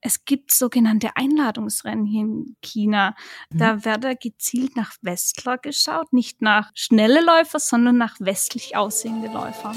es gibt sogenannte Einladungsrennen hier in China. Da mhm. werde gezielt nach Westler geschaut, nicht nach schnelle Läufer, sondern nach westlich aussehende Läufer.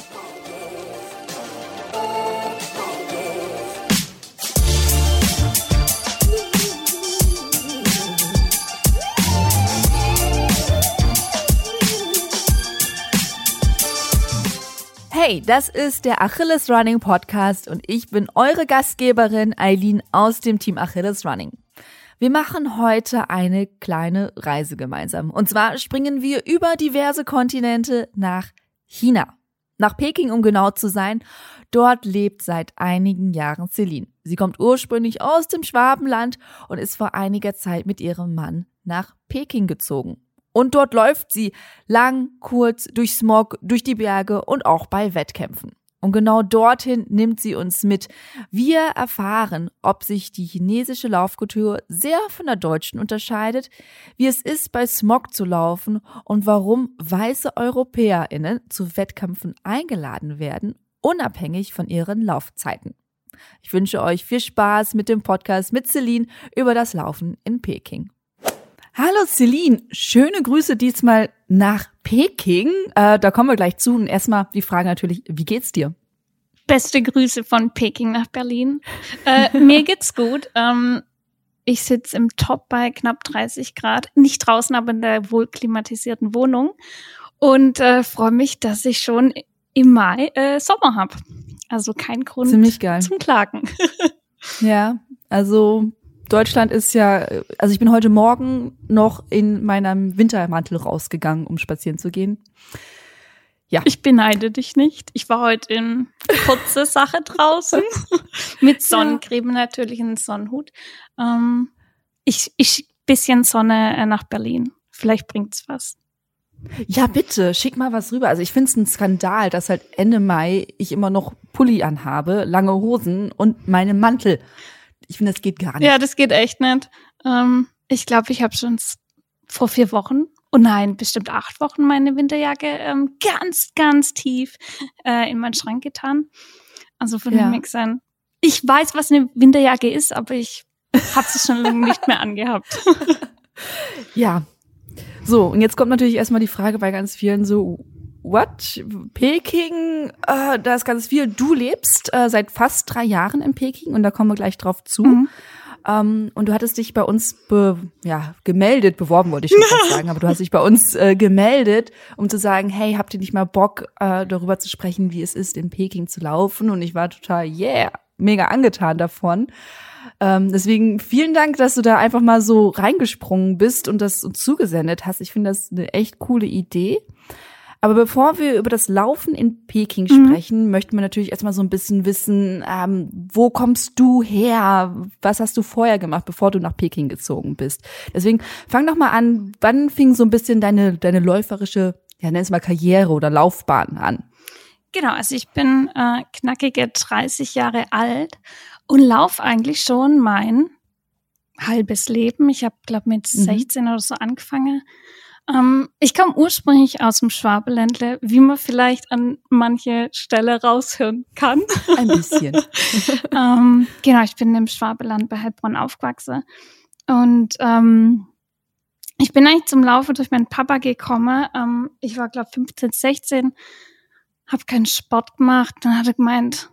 Hey, das ist der Achilles Running Podcast und ich bin eure Gastgeberin Eileen aus dem Team Achilles Running. Wir machen heute eine kleine Reise gemeinsam. Und zwar springen wir über diverse Kontinente nach China. Nach Peking, um genau zu sein. Dort lebt seit einigen Jahren Celine. Sie kommt ursprünglich aus dem Schwabenland und ist vor einiger Zeit mit ihrem Mann nach Peking gezogen. Und dort läuft sie lang, kurz, durch Smog, durch die Berge und auch bei Wettkämpfen. Und genau dorthin nimmt sie uns mit. Wir erfahren, ob sich die chinesische Laufkultur sehr von der deutschen unterscheidet, wie es ist, bei Smog zu laufen und warum weiße EuropäerInnen zu Wettkämpfen eingeladen werden, unabhängig von ihren Laufzeiten. Ich wünsche euch viel Spaß mit dem Podcast mit Celine über das Laufen in Peking. Hallo Celine, schöne Grüße diesmal nach Peking. Äh, da kommen wir gleich zu. Und erstmal die Frage natürlich, wie geht's dir? Beste Grüße von Peking nach Berlin. Äh, mir geht's gut. Ähm, ich sitze im Top bei knapp 30 Grad, nicht draußen, aber in der wohl klimatisierten Wohnung und äh, freue mich, dass ich schon im Mai äh, Sommer habe. Also kein Grund zum Klagen. ja, also Deutschland ist ja, also ich bin heute Morgen noch in meinem Wintermantel rausgegangen, um spazieren zu gehen. Ja. Ich beneide dich nicht. Ich war heute in kurze Sache draußen. Mit Sonnencreme natürlich, einen Sonnenhut. Ähm, ich, ich bisschen Sonne äh, nach Berlin. Vielleicht bringt's was. Ja, bitte, schick mal was rüber. Also ich finde es ein Skandal, dass halt Ende Mai ich immer noch Pulli anhabe, lange Hosen und meinen Mantel. Ich finde, das geht gar nicht. Ja, das geht echt nicht. Ähm, ich glaube, ich habe schon vor vier Wochen, oh nein, bestimmt acht Wochen meine Winterjacke ähm, ganz, ganz tief äh, in meinen Schrank getan. Also von ja. dem sein. Ich weiß, was eine Winterjacke ist, aber ich habe sie schon lange nicht mehr angehabt. ja. So, und jetzt kommt natürlich erstmal die Frage bei ganz vielen so, what? Peking, äh, da ist ganz viel. Du lebst äh, seit fast drei Jahren in Peking und da kommen wir gleich drauf zu. Mhm. Ähm, und du hattest dich bei uns be, ja, gemeldet, beworben wollte ich schon sagen, aber du hast dich bei uns äh, gemeldet, um zu sagen, hey, habt ihr nicht mal Bock, äh, darüber zu sprechen, wie es ist, in Peking zu laufen? Und ich war total, yeah, mega angetan davon. Ähm, deswegen vielen Dank, dass du da einfach mal so reingesprungen bist und das uns zugesendet hast. Ich finde das eine echt coole Idee. Aber bevor wir über das Laufen in Peking mhm. sprechen, möchten wir natürlich erstmal so ein bisschen wissen, ähm, wo kommst du her? Was hast du vorher gemacht, bevor du nach Peking gezogen bist? Deswegen fang doch mal an, wann fing so ein bisschen deine, deine läuferische, ja, nenn es mal Karriere oder Laufbahn an? Genau, also ich bin äh, knackige 30 Jahre alt und lauf eigentlich schon mein halbes Leben. Ich habe, glaube mit mhm. 16 oder so angefangen ähm, ich komme ursprünglich aus dem Schwabeländle, wie man vielleicht an manche Stelle raushören kann. Ein bisschen. ähm, genau, ich bin im Schwabeland bei Heilbronn aufgewachsen. Und ähm, ich bin eigentlich zum Laufen durch meinen Papa gekommen. Ähm, ich war, glaube 15, 16, habe keinen Sport gemacht. Dann hat er gemeint,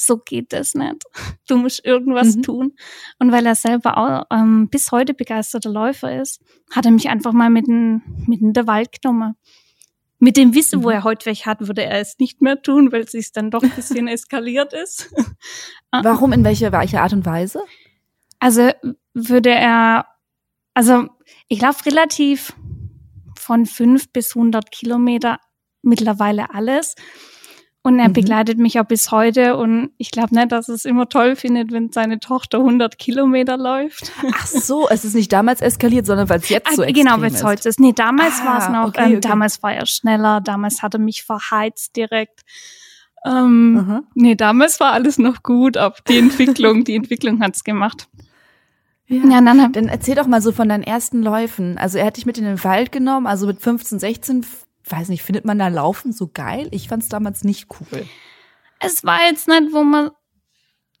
so geht das nicht. Du musst irgendwas mhm. tun. Und weil er selber auch ähm, bis heute begeisterter Läufer ist, hat er mich einfach mal mit in, mit in der Wald genommen. Mit dem Wissen, mhm. wo er heute weg hat, würde er es nicht mehr tun, weil es sich dann doch ein bisschen eskaliert ist. Warum? In welcher, welcher Art und Weise? Also würde er, also ich laufe relativ von fünf bis hundert Kilometer mittlerweile alles. Und er mhm. begleitet mich auch bis heute und ich glaube nicht, dass es immer toll findet, wenn seine Tochter 100 Kilometer läuft. Ach so, es ist nicht damals eskaliert, sondern weil es jetzt ah, so extrem Genau, weil es heute ist. Nee, damals ah, war es noch, okay, ähm, okay. damals war er schneller, damals hat er mich verheizt direkt. Ähm. Nee, damals war alles noch gut, aber die Entwicklung, die Entwicklung hat's gemacht. Ja, ja dann, dann erzähl doch mal so von deinen ersten Läufen. Also er hat dich mit in den Wald genommen, also mit 15, 16 weiß nicht, findet man da Laufen so geil? Ich fand es damals nicht cool. Es war jetzt nicht, wo man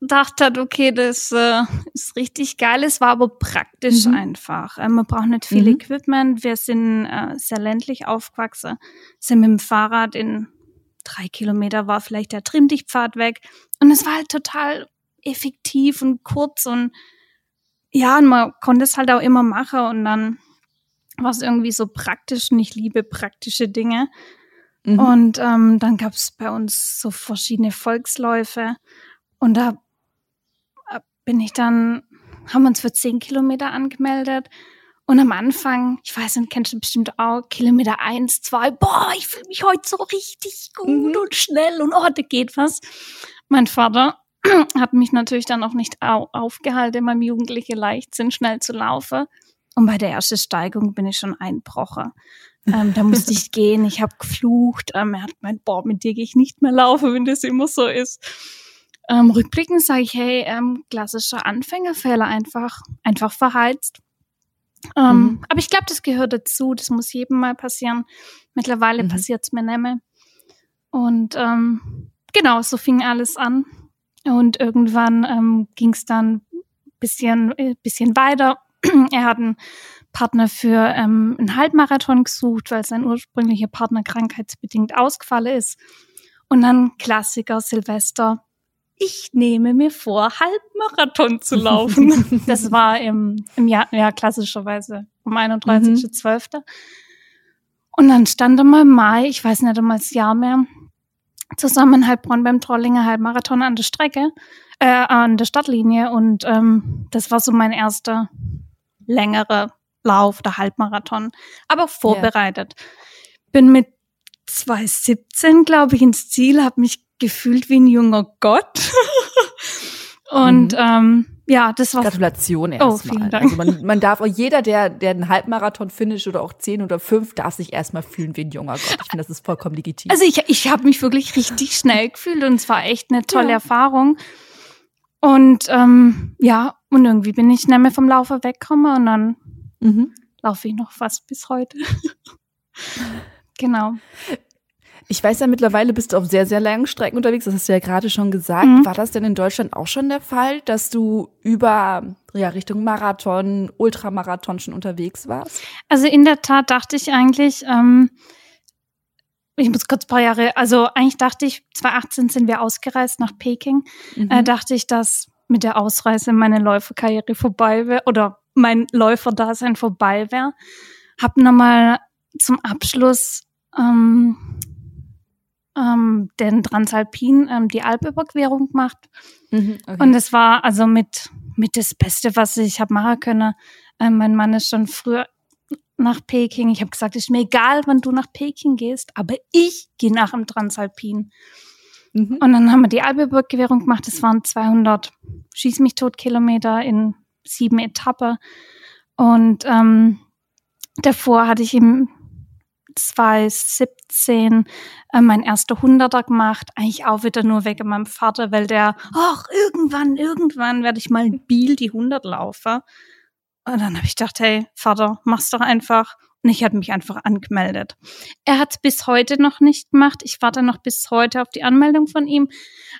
gedacht hat, okay, das äh, ist richtig geil. Es war aber praktisch mhm. einfach. Äh, man braucht nicht viel mhm. Equipment. Wir sind äh, sehr ländlich aufgewachsen, sind mit dem Fahrrad in drei Kilometer war vielleicht der Trimmdichtpfad weg. Und es war halt total effektiv und kurz und ja, und man konnte es halt auch immer machen und dann war es irgendwie so praktisch und ich liebe praktische Dinge. Mhm. Und ähm, dann gab es bei uns so verschiedene Volksläufe und da äh, bin ich dann, haben wir uns für zehn Kilometer angemeldet. Und am Anfang, ich weiß nicht, kennst du bestimmt auch, Kilometer eins, zwei, boah, ich fühle mich heute so richtig gut mhm. und schnell und oh, da geht was. Mein Vater hat mich natürlich dann auch nicht aufgehalten, meinem jugendlichen Leichtsinn schnell zu laufen. Und bei der ersten Steigung bin ich schon einbrochen. Ähm, da musste ich gehen, ich habe geflucht. Ähm, er hat gemeint, boah, mit dir gehe ich nicht mehr laufen, wenn das immer so ist. Ähm, rückblickend sage ich, hey, ähm, klassischer Anfängerfehler einfach, einfach verheizt. Ähm, mhm. Aber ich glaube, das gehört dazu. Das muss jedem mal passieren. Mittlerweile mhm. passiert es mir nicht mehr. Und ähm, genau, so fing alles an. Und irgendwann ähm, ging es dann bisschen, äh, bisschen weiter. er hat einen Partner für ähm, einen Halbmarathon gesucht, weil sein ursprünglicher Partner krankheitsbedingt ausgefallen ist. Und dann Klassiker Silvester. Ich nehme mir vor, Halbmarathon zu laufen. das war im, im Jahr, ja, klassischerweise um 31.12. Mhm. Und dann stand er mal Mai, ich weiß nicht einmal das Jahr mehr, zusammen in Heilbronn beim Trollinger Halbmarathon an der Strecke, äh, an der Stadtlinie. Und ähm, das war so mein erster längerer Lauf, der Halbmarathon, aber vorbereitet. Ja. Bin mit 2017, glaube ich, ins Ziel, habe mich gefühlt wie ein junger Gott. Und mhm. ähm, ja, das war. Gratulation erstmal. Oh, vielen Dank. Also man, man darf auch jeder, der, der einen Halbmarathon finisht oder auch zehn oder fünf, darf sich erstmal fühlen wie ein junger Gott. Ich finde, das ist vollkommen legitim. Also ich, ich habe mich wirklich richtig schnell gefühlt und es war echt eine tolle ja. Erfahrung. Und ähm, ja, und irgendwie bin ich nicht mehr vom Laufe weggekommen und dann mhm. laufe ich noch fast bis heute. genau. Ich weiß ja, mittlerweile bist du auf sehr, sehr langen Strecken unterwegs. Das hast du ja gerade schon gesagt. Mhm. War das denn in Deutschland auch schon der Fall, dass du über, ja, Richtung Marathon, Ultramarathon schon unterwegs warst? Also in der Tat dachte ich eigentlich, ähm, ich muss kurz ein paar Jahre, also eigentlich dachte ich, 2018 sind wir ausgereist nach Peking, mhm. äh, dachte ich, dass mit der Ausreise meine Läuferkarriere vorbei wäre oder mein Läuferdasein vorbei wäre. Hab nochmal zum Abschluss ähm, ähm, den Transalpin, ähm, die Alpüberquerung gemacht. Mhm, okay. Und es war also mit, mit das Beste, was ich habe machen können. Ähm, mein Mann ist schon früher nach Peking. Ich habe gesagt, es ist mir egal, wann du nach Peking gehst, aber ich gehe nach dem Transalpin. Mhm. Und dann haben wir die Alpüberquerung gemacht. Das waren 200 Schieß mich tot Kilometer in sieben Etappen. Und ähm, davor hatte ich im 2017 äh, mein erster Hunderter gemacht, eigentlich auch wieder nur wegen meinem Vater, weil der, ach, irgendwann, irgendwann werde ich mal in Biel die 100 laufen. Und dann habe ich gedacht, hey, Vater, mach's doch einfach. Und ich habe mich einfach angemeldet. Er hat es bis heute noch nicht gemacht. Ich warte noch bis heute auf die Anmeldung von ihm.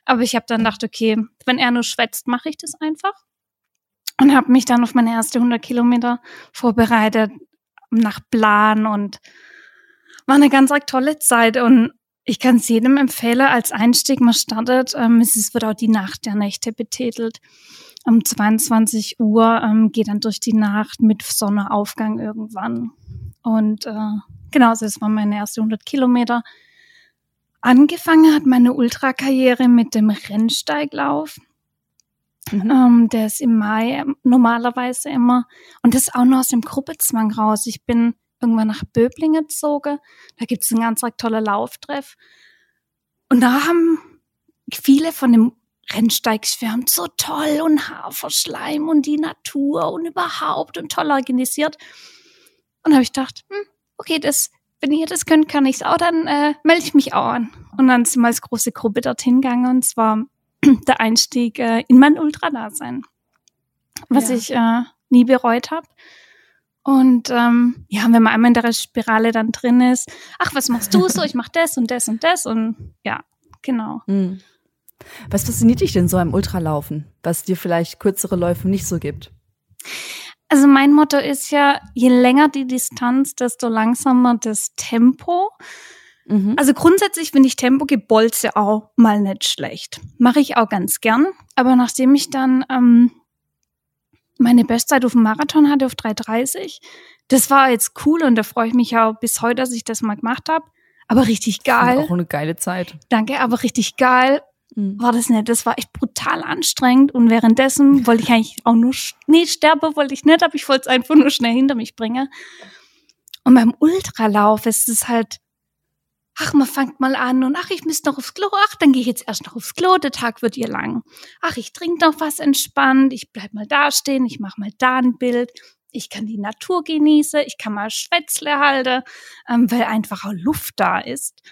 Aber ich habe dann gedacht, okay, wenn er nur schwätzt, mache ich das einfach. Und habe mich dann auf meine erste 100 Kilometer vorbereitet, nach Plan und war eine ganz tolle Zeit und ich kann es jedem empfehlen, als Einstieg, man startet, ähm, es wird auch die Nacht der Nächte betitelt. Um 22 Uhr ähm, geht dann durch die Nacht mit Sonnenaufgang irgendwann. Und äh, genau, das war meine erste 100 Kilometer. Angefangen hat meine Ultrakarriere mit dem Rennsteiglauf. Mhm. Ähm, der ist im Mai normalerweise immer. Und das auch nur aus dem Gruppezwang raus. Ich bin irgendwann nach Böblingen gezogen. Da gibt es einen ganz toller Lauftreff. Und da haben viele von dem Rennsteig geschwärmt, so toll und Haferschleim und die Natur und überhaupt und toll organisiert. Und habe ich gedacht, hm, okay, das, wenn ihr das könnt, kann ich es auch, dann äh, melde ich mich auch an. Und dann sind wir als große Gruppe dorthin gegangen und zwar der Einstieg äh, in mein Ultradasein, was ja. ich äh, nie bereut habe. Und ähm, ja, wenn man einmal in der Spirale dann drin ist, ach, was machst du so? Ich mach das und das und das und ja, genau. Mhm. Was fasziniert dich denn so am Ultralaufen, was dir vielleicht kürzere Läufe nicht so gibt? Also mein Motto ist ja, je länger die Distanz, desto langsamer das Tempo. Mhm. Also grundsätzlich finde ich Tempogebolze auch mal nicht schlecht. Mache ich auch ganz gern. Aber nachdem ich dann ähm, meine Bestzeit auf dem Marathon hatte, auf 3,30, das war jetzt cool und da freue ich mich auch bis heute, dass ich das mal gemacht habe. Aber richtig geil. Auch eine geile Zeit. Danke, aber richtig geil. War das nicht. Das war echt brutal anstrengend und währenddessen wollte ich eigentlich auch nur, nee, sterbe wollte ich nicht, aber ich wollte es einfach nur schnell hinter mich bringen. Und beim Ultralauf ist es halt, ach, man fängt mal an und ach, ich müsste noch aufs Klo, ach, dann gehe ich jetzt erst noch aufs Klo, der Tag wird ihr lang. Ach, ich trinke noch was entspannt, ich bleib mal da stehen, ich mache mal da ein Bild. Ich kann die Natur genießen, ich kann mal Schwätzle halten, ähm, weil einfach auch Luft da ist.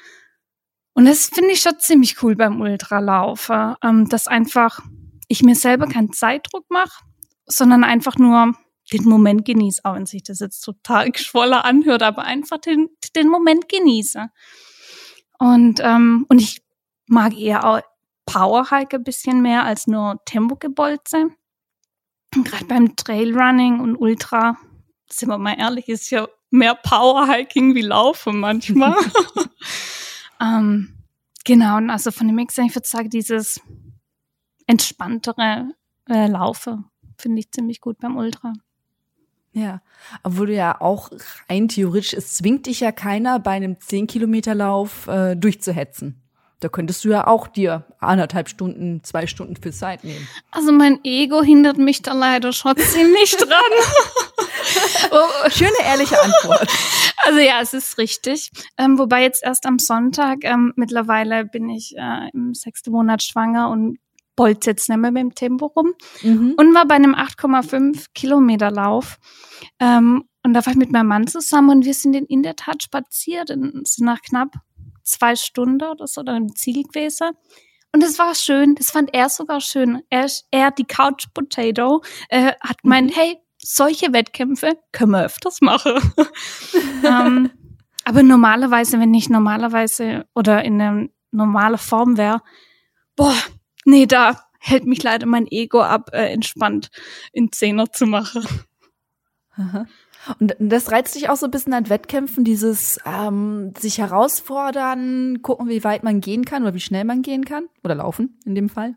Und das finde ich schon ziemlich cool beim Ultralaufen, ähm, dass einfach ich mir selber keinen Zeitdruck mache, sondern einfach nur den Moment genieße, auch wenn sich das jetzt total geschwoller anhört, aber einfach den, den Moment genieße. Und, ähm, und ich mag eher auch Powerhike ein bisschen mehr als nur Tempogebolze. Gerade beim Trailrunning und Ultra, sind wir mal ehrlich, ist ja mehr Powerhiking wie Laufen manchmal. Ähm, genau, und also von dem Mix, ich würde sagen, dieses entspanntere äh, Laufe finde ich ziemlich gut beim Ultra. Ja, obwohl du ja auch rein theoretisch, es zwingt dich ja keiner bei einem 10-Kilometer-Lauf äh, durchzuhetzen. Da könntest du ja auch dir anderthalb Stunden, zwei Stunden für Zeit nehmen. Also mein Ego hindert mich da leider schon ziemlich dran. oh, schöne ehrliche Antwort. Also ja, es ist richtig. Ähm, wobei jetzt erst am Sonntag, ähm, mittlerweile bin ich äh, im sechsten Monat schwanger und bolzt jetzt nicht mehr mit dem Tempo rum. Mhm. Und war bei einem 8,5 Kilometer Lauf. Ähm, und da war ich mit meinem Mann zusammen und wir sind in der Tat spaziert. Und sind nach knapp zwei Stunden oder so dann im Ziel gewesen. Und das war schön, das fand er sogar schön. Er, er die Couch Potato, äh, hat gemeint, mhm. hey, solche Wettkämpfe können wir öfters machen. ähm, aber normalerweise, wenn ich normalerweise oder in einer normalen Form wäre, boah, nee, da hält mich leider mein Ego ab, äh, entspannt in Zehner zu machen. Aha. Und das reizt dich auch so ein bisschen an Wettkämpfen, dieses ähm, sich herausfordern, gucken, wie weit man gehen kann oder wie schnell man gehen kann oder laufen in dem Fall?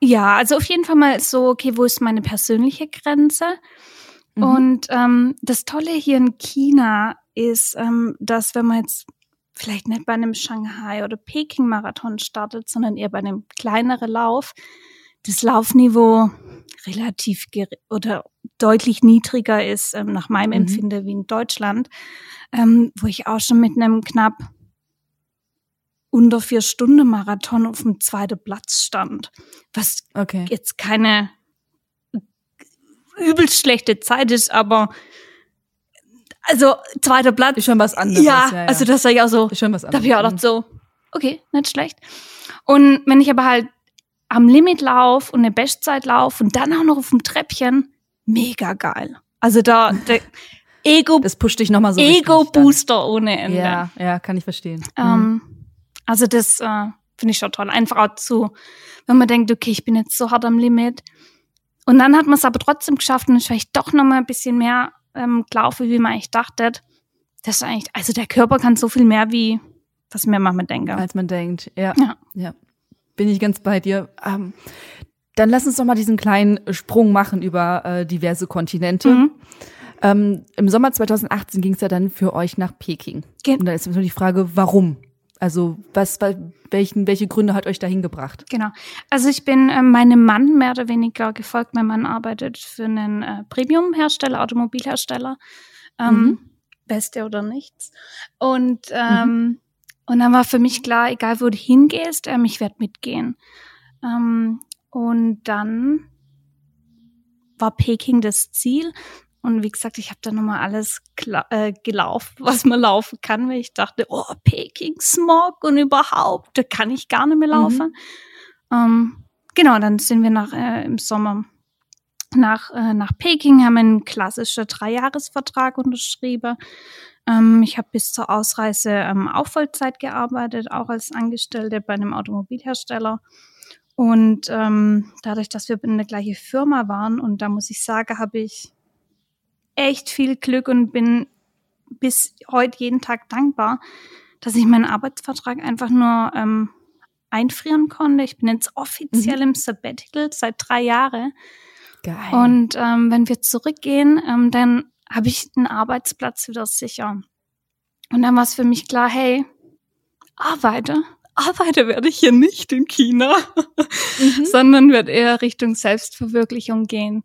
Ja, also auf jeden Fall mal so, okay, wo ist meine persönliche Grenze? Mhm. Und ähm, das Tolle hier in China ist, ähm, dass wenn man jetzt vielleicht nicht bei einem Shanghai oder Peking-Marathon startet, sondern eher bei einem kleineren Lauf, das Laufniveau relativ oder deutlich niedriger ist, ähm, nach meinem mhm. Empfinden, wie in Deutschland, ähm, wo ich auch schon mit einem knapp unter vier Stunden Marathon auf dem zweiten Platz stand. Was okay. jetzt keine übelst schlechte Zeit ist, aber also zweiter Platz. Ist schon was anderes. Ja, ja, ja. also das war ja auch so. Ist schon was anderes. Da habe ich auch gedacht so, okay, nicht schlecht. Und wenn ich aber halt am Limit lauf und eine Bestzeit lauf und dann auch noch auf dem Treppchen, mega geil. Also da, der Ego, das pusht dich nochmal so. Ego-Booster ohne Ende. Ja, ja, kann ich verstehen. Ähm, mhm. Also das äh, finde ich schon toll. Einfach auch zu, wenn man denkt, okay, ich bin jetzt so hart am Limit. Und dann hat man es aber trotzdem geschafft und ist vielleicht doch noch mal ein bisschen mehr ähm, gelaufen, wie man eigentlich dachte. Das ist eigentlich, also der Körper kann so viel mehr, wie was mir manchmal denke. Als man denkt, ja. Ja. ja. Bin ich ganz bei dir. Ähm, dann lass uns doch mal diesen kleinen Sprung machen über äh, diverse Kontinente. Mhm. Ähm, Im Sommer 2018 ging es ja dann für euch nach Peking. Ge und da ist natürlich die Frage, warum? Also was, welchen, welche Gründe hat euch dahin gebracht? Genau. Also ich bin äh, meinem Mann mehr oder weniger gefolgt. Mein Mann arbeitet für einen äh, Premium-Hersteller, Automobilhersteller. Ähm, mhm. Beste oder nichts. Und, ähm, mhm. und dann war für mich klar, egal wo du hingehst, ähm, ich werde mitgehen. Ähm, und dann war Peking das Ziel. Und wie gesagt, ich habe da nochmal alles äh, gelaufen, was man laufen kann, weil ich dachte, oh, Peking, Smog und überhaupt, da kann ich gar nicht mehr laufen. Mhm. Ähm, genau, dann sind wir nach, äh, im Sommer nach, äh, nach Peking, haben einen klassischen Dreijahresvertrag unterschrieben. Ähm, ich habe bis zur Ausreise ähm, auch Vollzeit gearbeitet, auch als Angestellte bei einem Automobilhersteller. Und ähm, dadurch, dass wir in der gleichen Firma waren, und da muss ich sagen, habe ich echt viel Glück und bin bis heute jeden Tag dankbar, dass ich meinen Arbeitsvertrag einfach nur ähm, einfrieren konnte. Ich bin jetzt offiziell mhm. im Sabbatical seit drei Jahren. Geil. Und ähm, wenn wir zurückgehen, ähm, dann habe ich einen Arbeitsplatz wieder sicher. Und dann war es für mich klar, hey, arbeite. Arbeite werde ich hier nicht in China, mhm. sondern werde eher Richtung Selbstverwirklichung gehen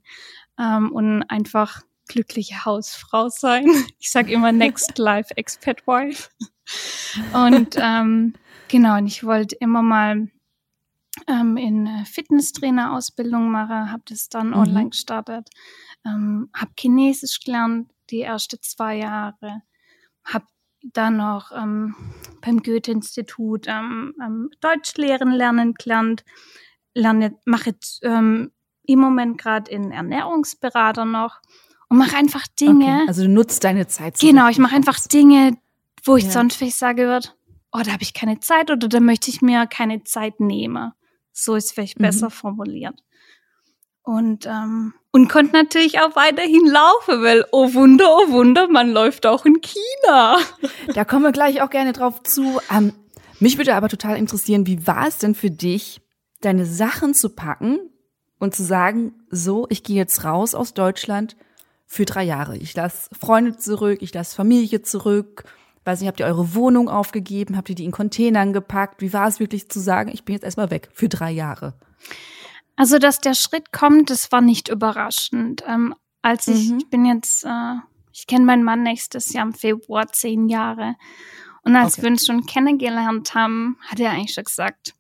ähm, und einfach glückliche Hausfrau sein. Ich sage immer Next Life Expat Wife. Und ähm, genau, und ich wollte immer mal ähm, in Fitnesstrainer-Ausbildung machen, habe das dann mhm. online gestartet, ähm, habe Chinesisch gelernt die ersten zwei Jahre, habe dann noch ähm, beim Goethe-Institut ähm, ähm, Deutsch lehren lernen gelernt, lerne, mache ähm, im Moment gerade in Ernährungsberater noch und mache einfach Dinge. Okay, also du nutzt deine Zeit. So genau, ich mache einfach Dinge, wo ich ja. sonst vielleicht sage würde, oh, da habe ich keine Zeit oder da möchte ich mir keine Zeit nehmen. So ist vielleicht mhm. besser formuliert. Und, ähm, und konnte natürlich auch weiterhin laufen, weil, oh Wunder, oh Wunder, man läuft auch in China. Da kommen wir gleich auch gerne drauf zu. Ähm, mich würde aber total interessieren, wie war es denn für dich, deine Sachen zu packen und zu sagen, so, ich gehe jetzt raus aus Deutschland für drei Jahre. Ich lasse Freunde zurück, ich lasse Familie zurück. Weiß nicht, habt ihr eure Wohnung aufgegeben? Habt ihr die in Containern gepackt? Wie war es wirklich zu sagen, ich bin jetzt erstmal weg für drei Jahre? Also, dass der Schritt kommt, das war nicht überraschend. Ähm, als ich, mhm. ich bin jetzt, äh, ich kenne meinen Mann nächstes Jahr im Februar zehn Jahre. Und als okay. wir uns schon kennengelernt haben, hat er eigentlich schon gesagt,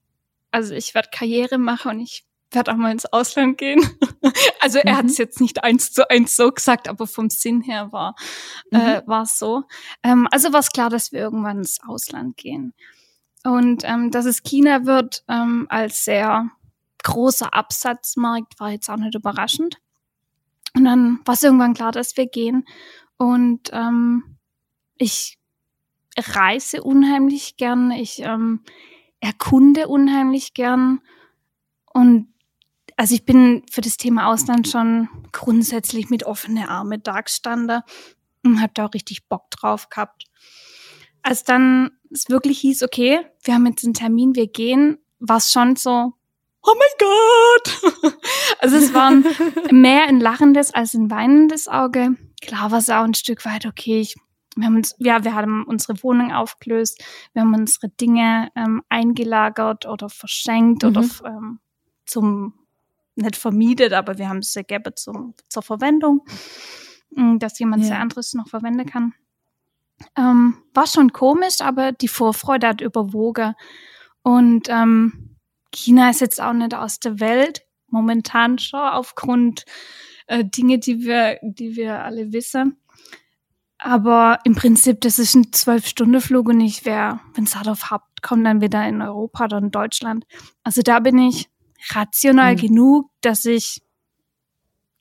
also ich werde Karriere machen und ich werde auch mal ins Ausland gehen. also er mhm. hat es jetzt nicht eins zu eins so gesagt, aber vom Sinn her war äh, mhm. äh, war es so. Ähm, also war es klar, dass wir irgendwann ins Ausland gehen. Und ähm, dass es China wird ähm, als sehr großer Absatzmarkt war jetzt auch nicht überraschend. Und dann war es irgendwann klar, dass wir gehen. Und ähm, ich reise unheimlich gern, ich ähm, erkunde unheimlich gern. Und also ich bin für das Thema Ausland schon grundsätzlich mit offenen Armen dagestanden und habe da auch richtig Bock drauf gehabt. Als dann es wirklich hieß, okay, wir haben jetzt einen Termin, wir gehen, war es schon so, oh mein Gott! also es war mehr ein lachendes als ein weinendes Auge. Klar war es auch ein Stück weit, okay, ich, wir haben uns, ja, wir haben unsere Wohnung aufgelöst, wir haben unsere Dinge ähm, eingelagert oder verschenkt mhm. oder ähm, zum, nicht vermietet, aber wir haben es gegeben zum, zur Verwendung, mm, dass jemand ja. sehr anderes noch verwenden kann. Ähm, war schon komisch, aber die Vorfreude hat überwogen. Und ähm, China ist jetzt auch nicht aus der Welt, momentan schon aufgrund äh, Dinge, die wir, die wir alle wissen. Aber im Prinzip, das ist ein Zwölf-Stunden-Flug und ich wäre, wenn es hart auf Haupt kommt, dann wieder in Europa oder in Deutschland. Also da bin ich rational mhm. genug, dass ich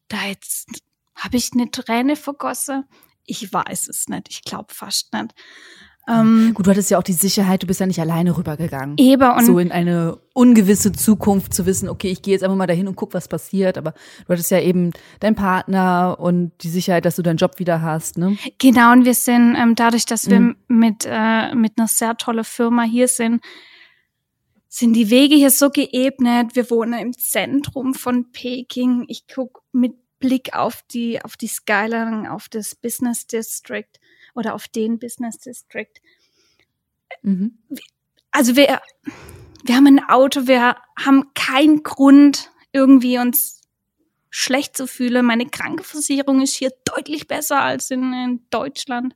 da jetzt habe ich eine Träne vergossen. Ich weiß es nicht. Ich glaube fast nicht. Ähm, Gut, du hattest ja auch die Sicherheit, du bist ja nicht alleine rübergegangen. Eben und so in eine ungewisse Zukunft zu wissen, okay, ich gehe jetzt einfach mal dahin und guck, was passiert. Aber du hattest ja eben deinen Partner und die Sicherheit, dass du deinen Job wieder hast, ne? Genau, und wir sind ähm, dadurch, dass wir mhm. mit äh, mit einer sehr tollen Firma hier sind, sind die Wege hier so geebnet. Wir wohnen im Zentrum von Peking. Ich guck mit Blick auf die auf die Skyline, auf das Business District oder auf den Business District. Mhm. Also wir, wir haben ein Auto, wir haben keinen Grund, irgendwie uns schlecht zu fühlen. Meine Krankenversicherung ist hier deutlich besser als in, in Deutschland.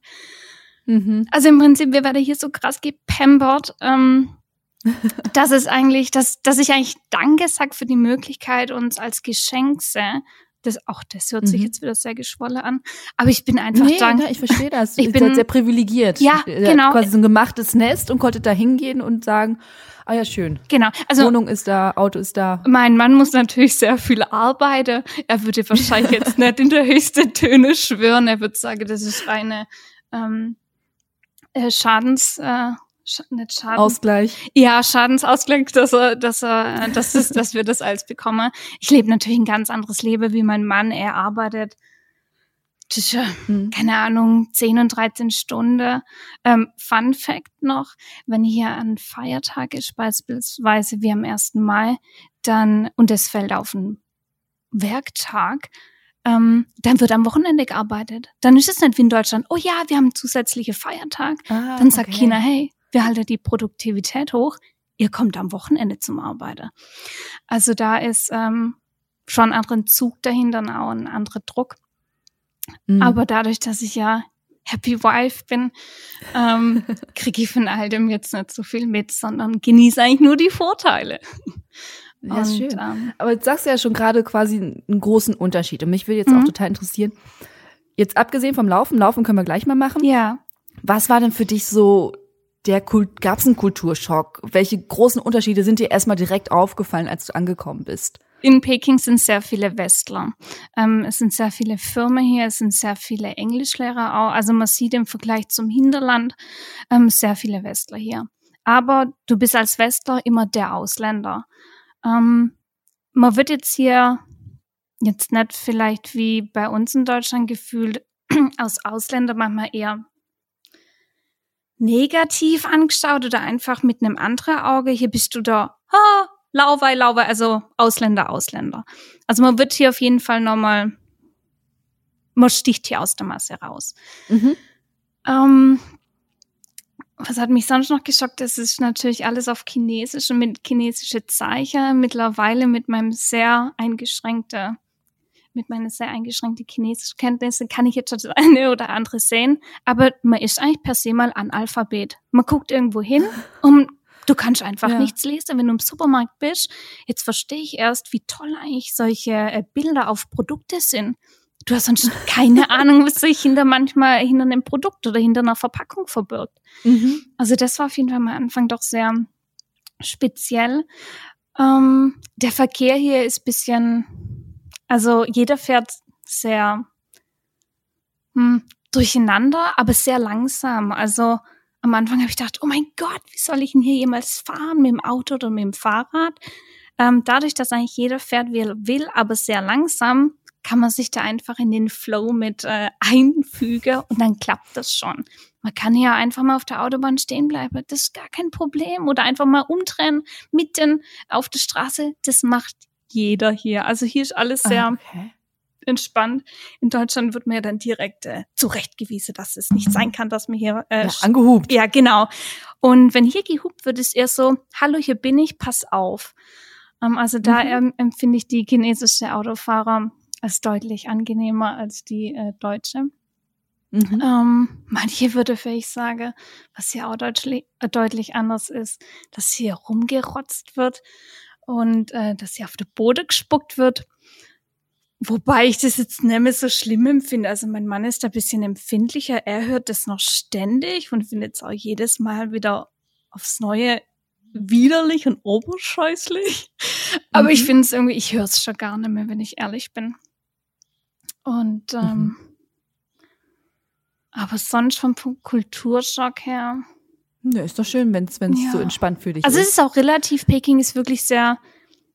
Mhm. Also im Prinzip, wir werden hier so krass gepampert. Ähm, das ist eigentlich, dass, dass ich eigentlich Danke sag für die Möglichkeit, uns als Geschenk das, auch das hört sich mhm. jetzt wieder sehr geschwollen an. Aber ich bin einfach nee, dankbar. Ich verstehe das. Ich bin sehr privilegiert. Ja, genau. Quasi so ein gemachtes Nest und konnte da hingehen und sagen, ah ja, schön. Genau. Also, Wohnung ist da, Auto ist da. Mein Mann muss natürlich sehr viel arbeiten. Er würde wahrscheinlich jetzt nicht in der höchsten Töne schwören. Er würde sagen, das ist eine, ähm, äh, Schadens, äh, Sch nicht Schaden. Ausgleich. Ja, Schadensausgleich, dass er, dass er, dass, es, dass wir das als bekommen. Ich lebe natürlich ein ganz anderes Leben wie mein Mann. Er arbeitet zwischen, Hm. keine Ahnung, 10 und 13 Stunden. Ähm, Fun Fact noch, wenn hier ein Feiertag ist, beispielsweise wie am 1. Mai, dann, und es fällt auf einen Werktag, ähm, dann wird am Wochenende gearbeitet. Dann ist es nicht wie in Deutschland, oh ja, wir haben einen zusätzlichen Feiertag. Ah, Dann sagt okay. China, hey, wir halten die Produktivität hoch, ihr kommt am Wochenende zum Arbeiten. Also da ist ähm, schon ein anderer Zug dahinter, und auch ein anderer Druck. Mhm. Aber dadurch, dass ich ja Happy Wife bin, ähm, kriege ich von all dem jetzt nicht so viel mit, sondern genieße eigentlich nur die Vorteile. ja, ist schön. ähm, Aber jetzt sagst du ja schon gerade quasi einen großen Unterschied. Und mich würde jetzt auch Mhm. total interessieren. Jetzt abgesehen vom Laufen, Laufen können wir gleich mal machen. ja, Was war denn für dich so der Kult, gab es einen Kulturschock? Welche großen Unterschiede sind dir erstmal direkt aufgefallen, als du angekommen bist? In Peking sind sehr viele Westler. Ähm, es sind sehr viele Firmen hier, es sind sehr viele Englischlehrer auch. Also man sieht im Vergleich zum Hinterland ähm, sehr viele Westler hier. Aber du bist als Westler immer der Ausländer. Ähm, man wird jetzt hier jetzt nicht vielleicht wie bei uns in Deutschland gefühlt als Ausländer manchmal eher negativ angeschaut oder einfach mit einem anderen Auge. Hier bist du da, ha, Lauwei, Lauwei, also Ausländer, Ausländer. Also man wird hier auf jeden Fall nochmal, man sticht hier aus der Masse raus. Mhm. Ähm, was hat mich sonst noch geschockt? Das ist natürlich alles auf Chinesisch und mit chinesische Zeichen. Mittlerweile mit meinem sehr eingeschränkte, mit meiner sehr eingeschränkte Chinesischkenntnisse kann ich jetzt schon das eine oder andere sehen. Aber man ist eigentlich per se mal Analphabet. Man guckt irgendwo hin und du kannst einfach Ja. nichts lesen, wenn du im Supermarkt bist. Jetzt verstehe ich erst, wie toll eigentlich solche äh, Bilder auf Produkte sind. Du hast sonst keine Ahnung, was sich hinter manchmal hinter einem Produkt oder hinter einer Verpackung verbirgt. Mhm. Also das war auf jeden Fall am Anfang doch sehr speziell. Ähm, der Verkehr hier ist bisschen, also jeder fährt sehr hm, durcheinander, aber sehr langsam. Also am Anfang habe ich gedacht, oh mein Gott, wie soll ich denn hier jemals fahren mit dem Auto oder mit dem Fahrrad? Ähm, dadurch, dass eigentlich jeder fährt, wie er will, aber sehr langsam, kann man sich da einfach in den Flow mit äh, einfügen und dann klappt das schon. Man kann ja einfach mal auf der Autobahn stehen bleiben, das ist gar kein Problem. Oder einfach mal umdrehen, mitten auf der Straße, das macht jeder hier. Also hier ist alles sehr Ah, okay. entspannt. In Deutschland wird mir dann direkt äh, zurechtgewiesen, dass es nicht sein kann, dass mir hier äh, Ja, angehupt. ja, genau. Und wenn hier gehupt wird, ist eher so, hallo, hier bin ich, pass auf. Ähm, also da Mhm. ähm, empfinde ich die chinesische Autofahrer als deutlich angenehmer als die äh, deutsche. Mhm. Ähm, manche würde vielleicht sagen, was hier auch deutlich, äh, deutlich anders ist, dass hier rumgerotzt wird und äh, dass hier auf den Boden gespuckt wird. Wobei ich das jetzt nicht mehr so schlimm empfinde. Also mein Mann ist da ein bisschen empfindlicher. Er hört das noch ständig und findet es auch jedes Mal wieder aufs Neue widerlich und oberscheußlich. Aber ich Mhm. finde es irgendwie, ich höre es schon gar nicht mehr, wenn ich ehrlich bin. Und ähm, Mhm. aber sonst vom Kulturschock her. Nö, ist doch schön, wenn es Ja. so entspannt für dich Also es ist. ist auch relativ, Peking ist wirklich sehr,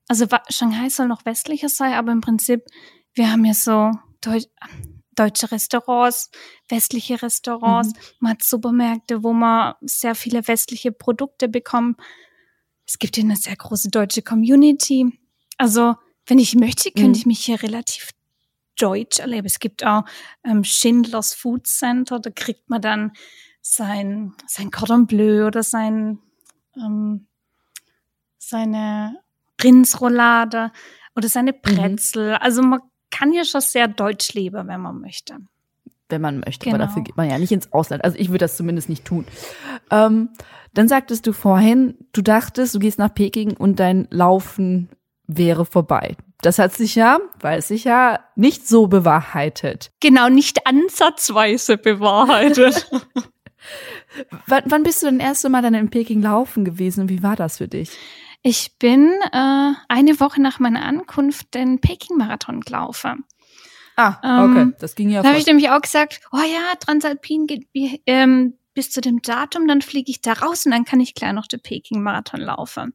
also Shanghai soll noch westlicher sein, aber im Prinzip, wir haben ja so Deu deutsche Restaurants, westliche Restaurants, man hat Supermärkte, wo man sehr viele westliche Produkte bekommt. Es gibt hier eine sehr große deutsche Community. Also, wenn ich möchte, könnte Mhm. ich mich hier relativ deutsch erleben. Es gibt auch ähm, Schindlers Food Center, da kriegt man dann sein, sein Cordon Bleu oder sein, ähm, seine Rindsroulade oder seine Brezel. Also man kann hier schon sehr deutsch leben, wenn man möchte. wenn man möchte. Aber Genau. dafür geht man ja nicht ins Ausland. Also ich würde das zumindest nicht tun. Ähm, dann sagtest du vorhin, du dachtest, du gehst nach Peking und dein Laufen wäre vorbei. Das hat sich ja, weil es sich ja nicht so bewahrheitet. Genau, nicht ansatzweise bewahrheitet. Wann, wann bist du denn erste Mal dann in Peking laufen gewesen und wie war das für dich? ich bin äh, eine Woche nach meiner Ankunft den Peking-Marathon gelaufen. Ah, Ähm, okay. Das ging ja Da habe ich nämlich auch gesagt, oh ja, Transalpin geht, ähm, bis zu dem Datum, dann fliege ich da raus und dann kann ich gleich noch den Peking-Marathon laufen.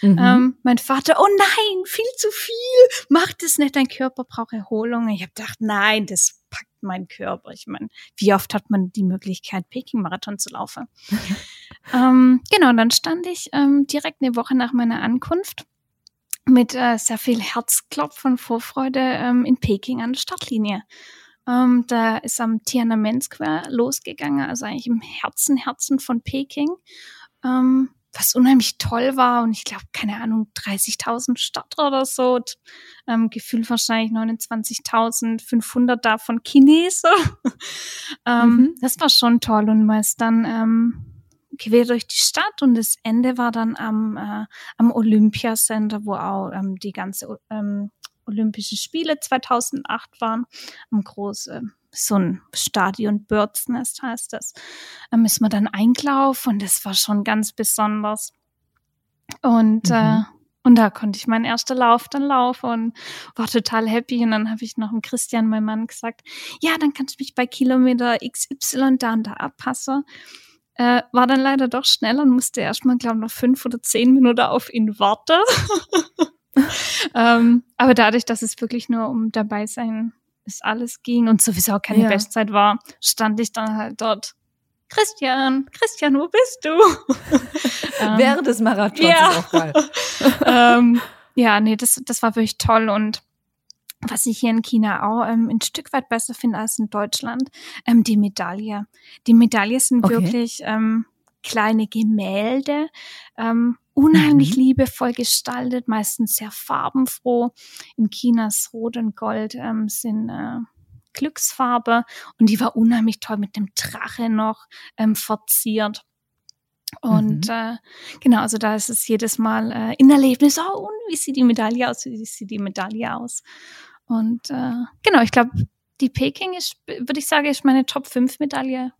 Mhm. Ähm, mein Vater, oh nein, viel zu viel, mach das nicht, dein Körper braucht Erholung. Ich habe gedacht, nein, das packt mein Körper. Ich meine, wie oft hat man die Möglichkeit, Peking-Marathon zu laufen? ähm, genau, dann stand ich ähm, direkt eine Woche nach meiner Ankunft mit äh, sehr viel Herzklopfen und Vorfreude ähm, in Peking an der Startlinie. Ähm, da ist am Tiananmen Square losgegangen, also eigentlich im Herzen, Herzen von Peking. Ähm, was unheimlich toll war und ich glaube, keine Ahnung, 30.000 Starter oder so, ähm, gefühlt wahrscheinlich 29.500 davon Chinesen. ähm, mhm. Das war schon toll und man ist dann ähm, quer durch die Stadt und das Ende war dann am, äh, am Olympiacenter, wo auch ähm, die ganze ähm, Olympische Spiele 2008 waren, am großen so ein Stadion Birds Nest heißt das. Da müssen wir dann eingelaufen und das war schon ganz besonders. Und mhm. äh, und da konnte ich meinen ersten Lauf dann laufen und war total happy. Und dann habe ich noch dem Christian, mein Mann, gesagt, ja, dann kannst du mich bei Kilometer XY da und da abpassen. Äh, war dann leider doch schneller und musste erstmal, glaube ich, noch fünf oder zehn Minuten auf ihn warten. ähm, aber dadurch, dass es wirklich nur um dabei sein ist alles ging und sowieso auch keine ja. Bestzeit war, stand ich dann halt dort. Christian, Christian, wo bist du? Ähm, Während des Marathons ja. ist auch geil. ähm, ja, nee, das, das war wirklich toll und was ich hier in China auch ähm, ein Stück weit besser finde als in Deutschland, ähm, die Medaille. Die Medaille sind okay. wirklich ähm, kleine Gemälde, ähm, unheimlich mhm. liebevoll gestaltet, meistens sehr farbenfroh. In Chinas Rot und Gold ähm, sind äh, Glücksfarbe und die war unheimlich toll mit dem Drache noch ähm, verziert. Und mhm. äh, genau, also da ist es jedes Mal äh, in Erlebnis, oh, und wie sieht die Medaille aus, wie sieht die Medaille aus. Und äh, genau, ich glaube, die Peking ist, würde ich sagen, ist meine Top 5 Medaille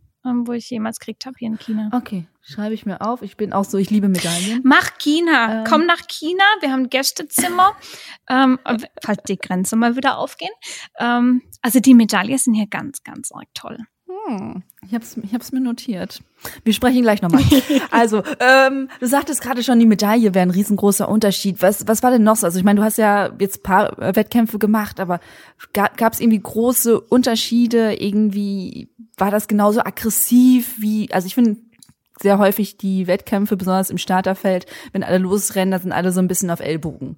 wo ich jemals gekriegt habe hier in China. Okay, schreibe ich mir auf. Ich bin auch so, ich liebe Medaillen. Mach China, ähm. komm nach China. Wir haben ein Gästezimmer, ähm, falls die Grenze mal wieder aufgehen. Ähm, also die Medaillen sind hier ganz, ganz arg toll. Hm, ich habe es ich hab's mir notiert. Wir sprechen gleich nochmal. also, ähm, du sagtest gerade schon, die Medaille wäre ein riesengroßer Unterschied. Was, was war denn noch so? Also ich meine, du hast ja jetzt paar äh, Wettkämpfe gemacht, aber gab es irgendwie große Unterschiede? Irgendwie war das genauso aggressiv wie, also ich finde sehr häufig die Wettkämpfe, besonders im Starterfeld, wenn alle losrennen, da sind alle so ein bisschen auf Ellbogen.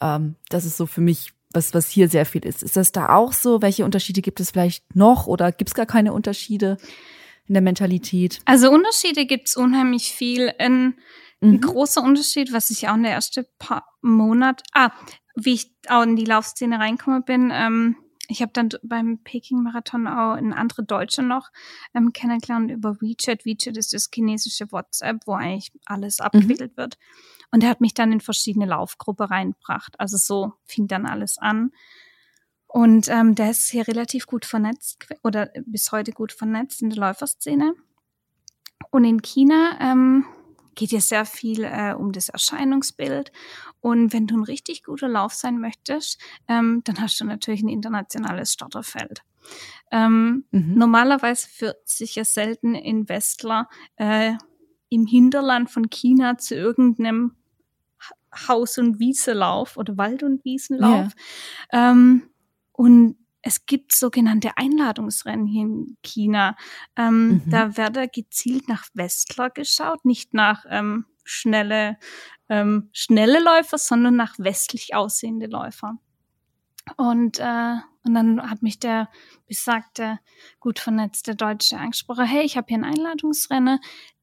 Ähm, das ist so für mich was, was hier sehr viel ist. Ist das da auch so? Welche Unterschiede gibt es vielleicht noch oder gibt es gar keine Unterschiede in der Mentalität? Also Unterschiede gibt es unheimlich viel. Ein, mhm. ein, großer Unterschied, was ich auch in der ersten paar Monat, ah, wie ich auch in die Laufszene reinkomme bin, ähm, ich habe dann beim Peking-Marathon auch eine andere Deutsche noch ähm, kennengelernt über WeChat. WeChat ist das chinesische WhatsApp, wo eigentlich alles mhm. abgewickelt mhm. wird. Und er hat mich dann in verschiedene Laufgruppen reingebracht. Also so fing dann alles an. Und ähm, der ist hier relativ gut vernetzt oder bis heute gut vernetzt in der Läuferszene. Und in China ähm, geht hier sehr viel äh, um das Erscheinungsbild. Und wenn du ein richtig guter Lauf sein möchtest, ähm, dann hast du natürlich ein internationales Starterfeld. Ähm, mhm. Normalerweise führt sich ja selten in Westler äh, im Hinterland von China zu irgendeinem Haus- und Wieselauf oder Wald- und Wiesenlauf. Yeah. Ähm, und es gibt sogenannte Einladungsrennen hier in China. Ähm, mhm. Da werde gezielt nach Westler geschaut, nicht nach ähm, schnelle, ähm, schnelle Läufer, sondern nach westlich aussehende Läufer. Und, äh, und dann hat mich der besagte, gut vernetzte Deutsche angesprochen, hey, ich habe hier ein Einladungsrennen,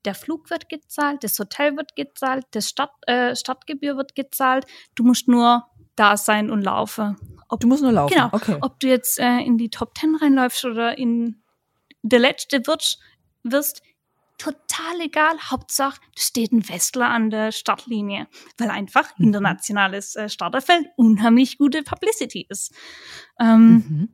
der Flug wird gezahlt, das Hotel wird gezahlt, das Stadt, äh, Stadtgebühr wird gezahlt, du musst nur da sein und laufen. Ob, du musst nur laufen. Genau. Okay. Ob du jetzt äh, in die Top Ten reinläufst oder in der letzte wirst, wirst total egal. Hauptsache, da steht ein Westler an der Startlinie, weil einfach mhm. internationales äh, Starterfeld unheimlich gute Publicity ist. Ähm, mhm.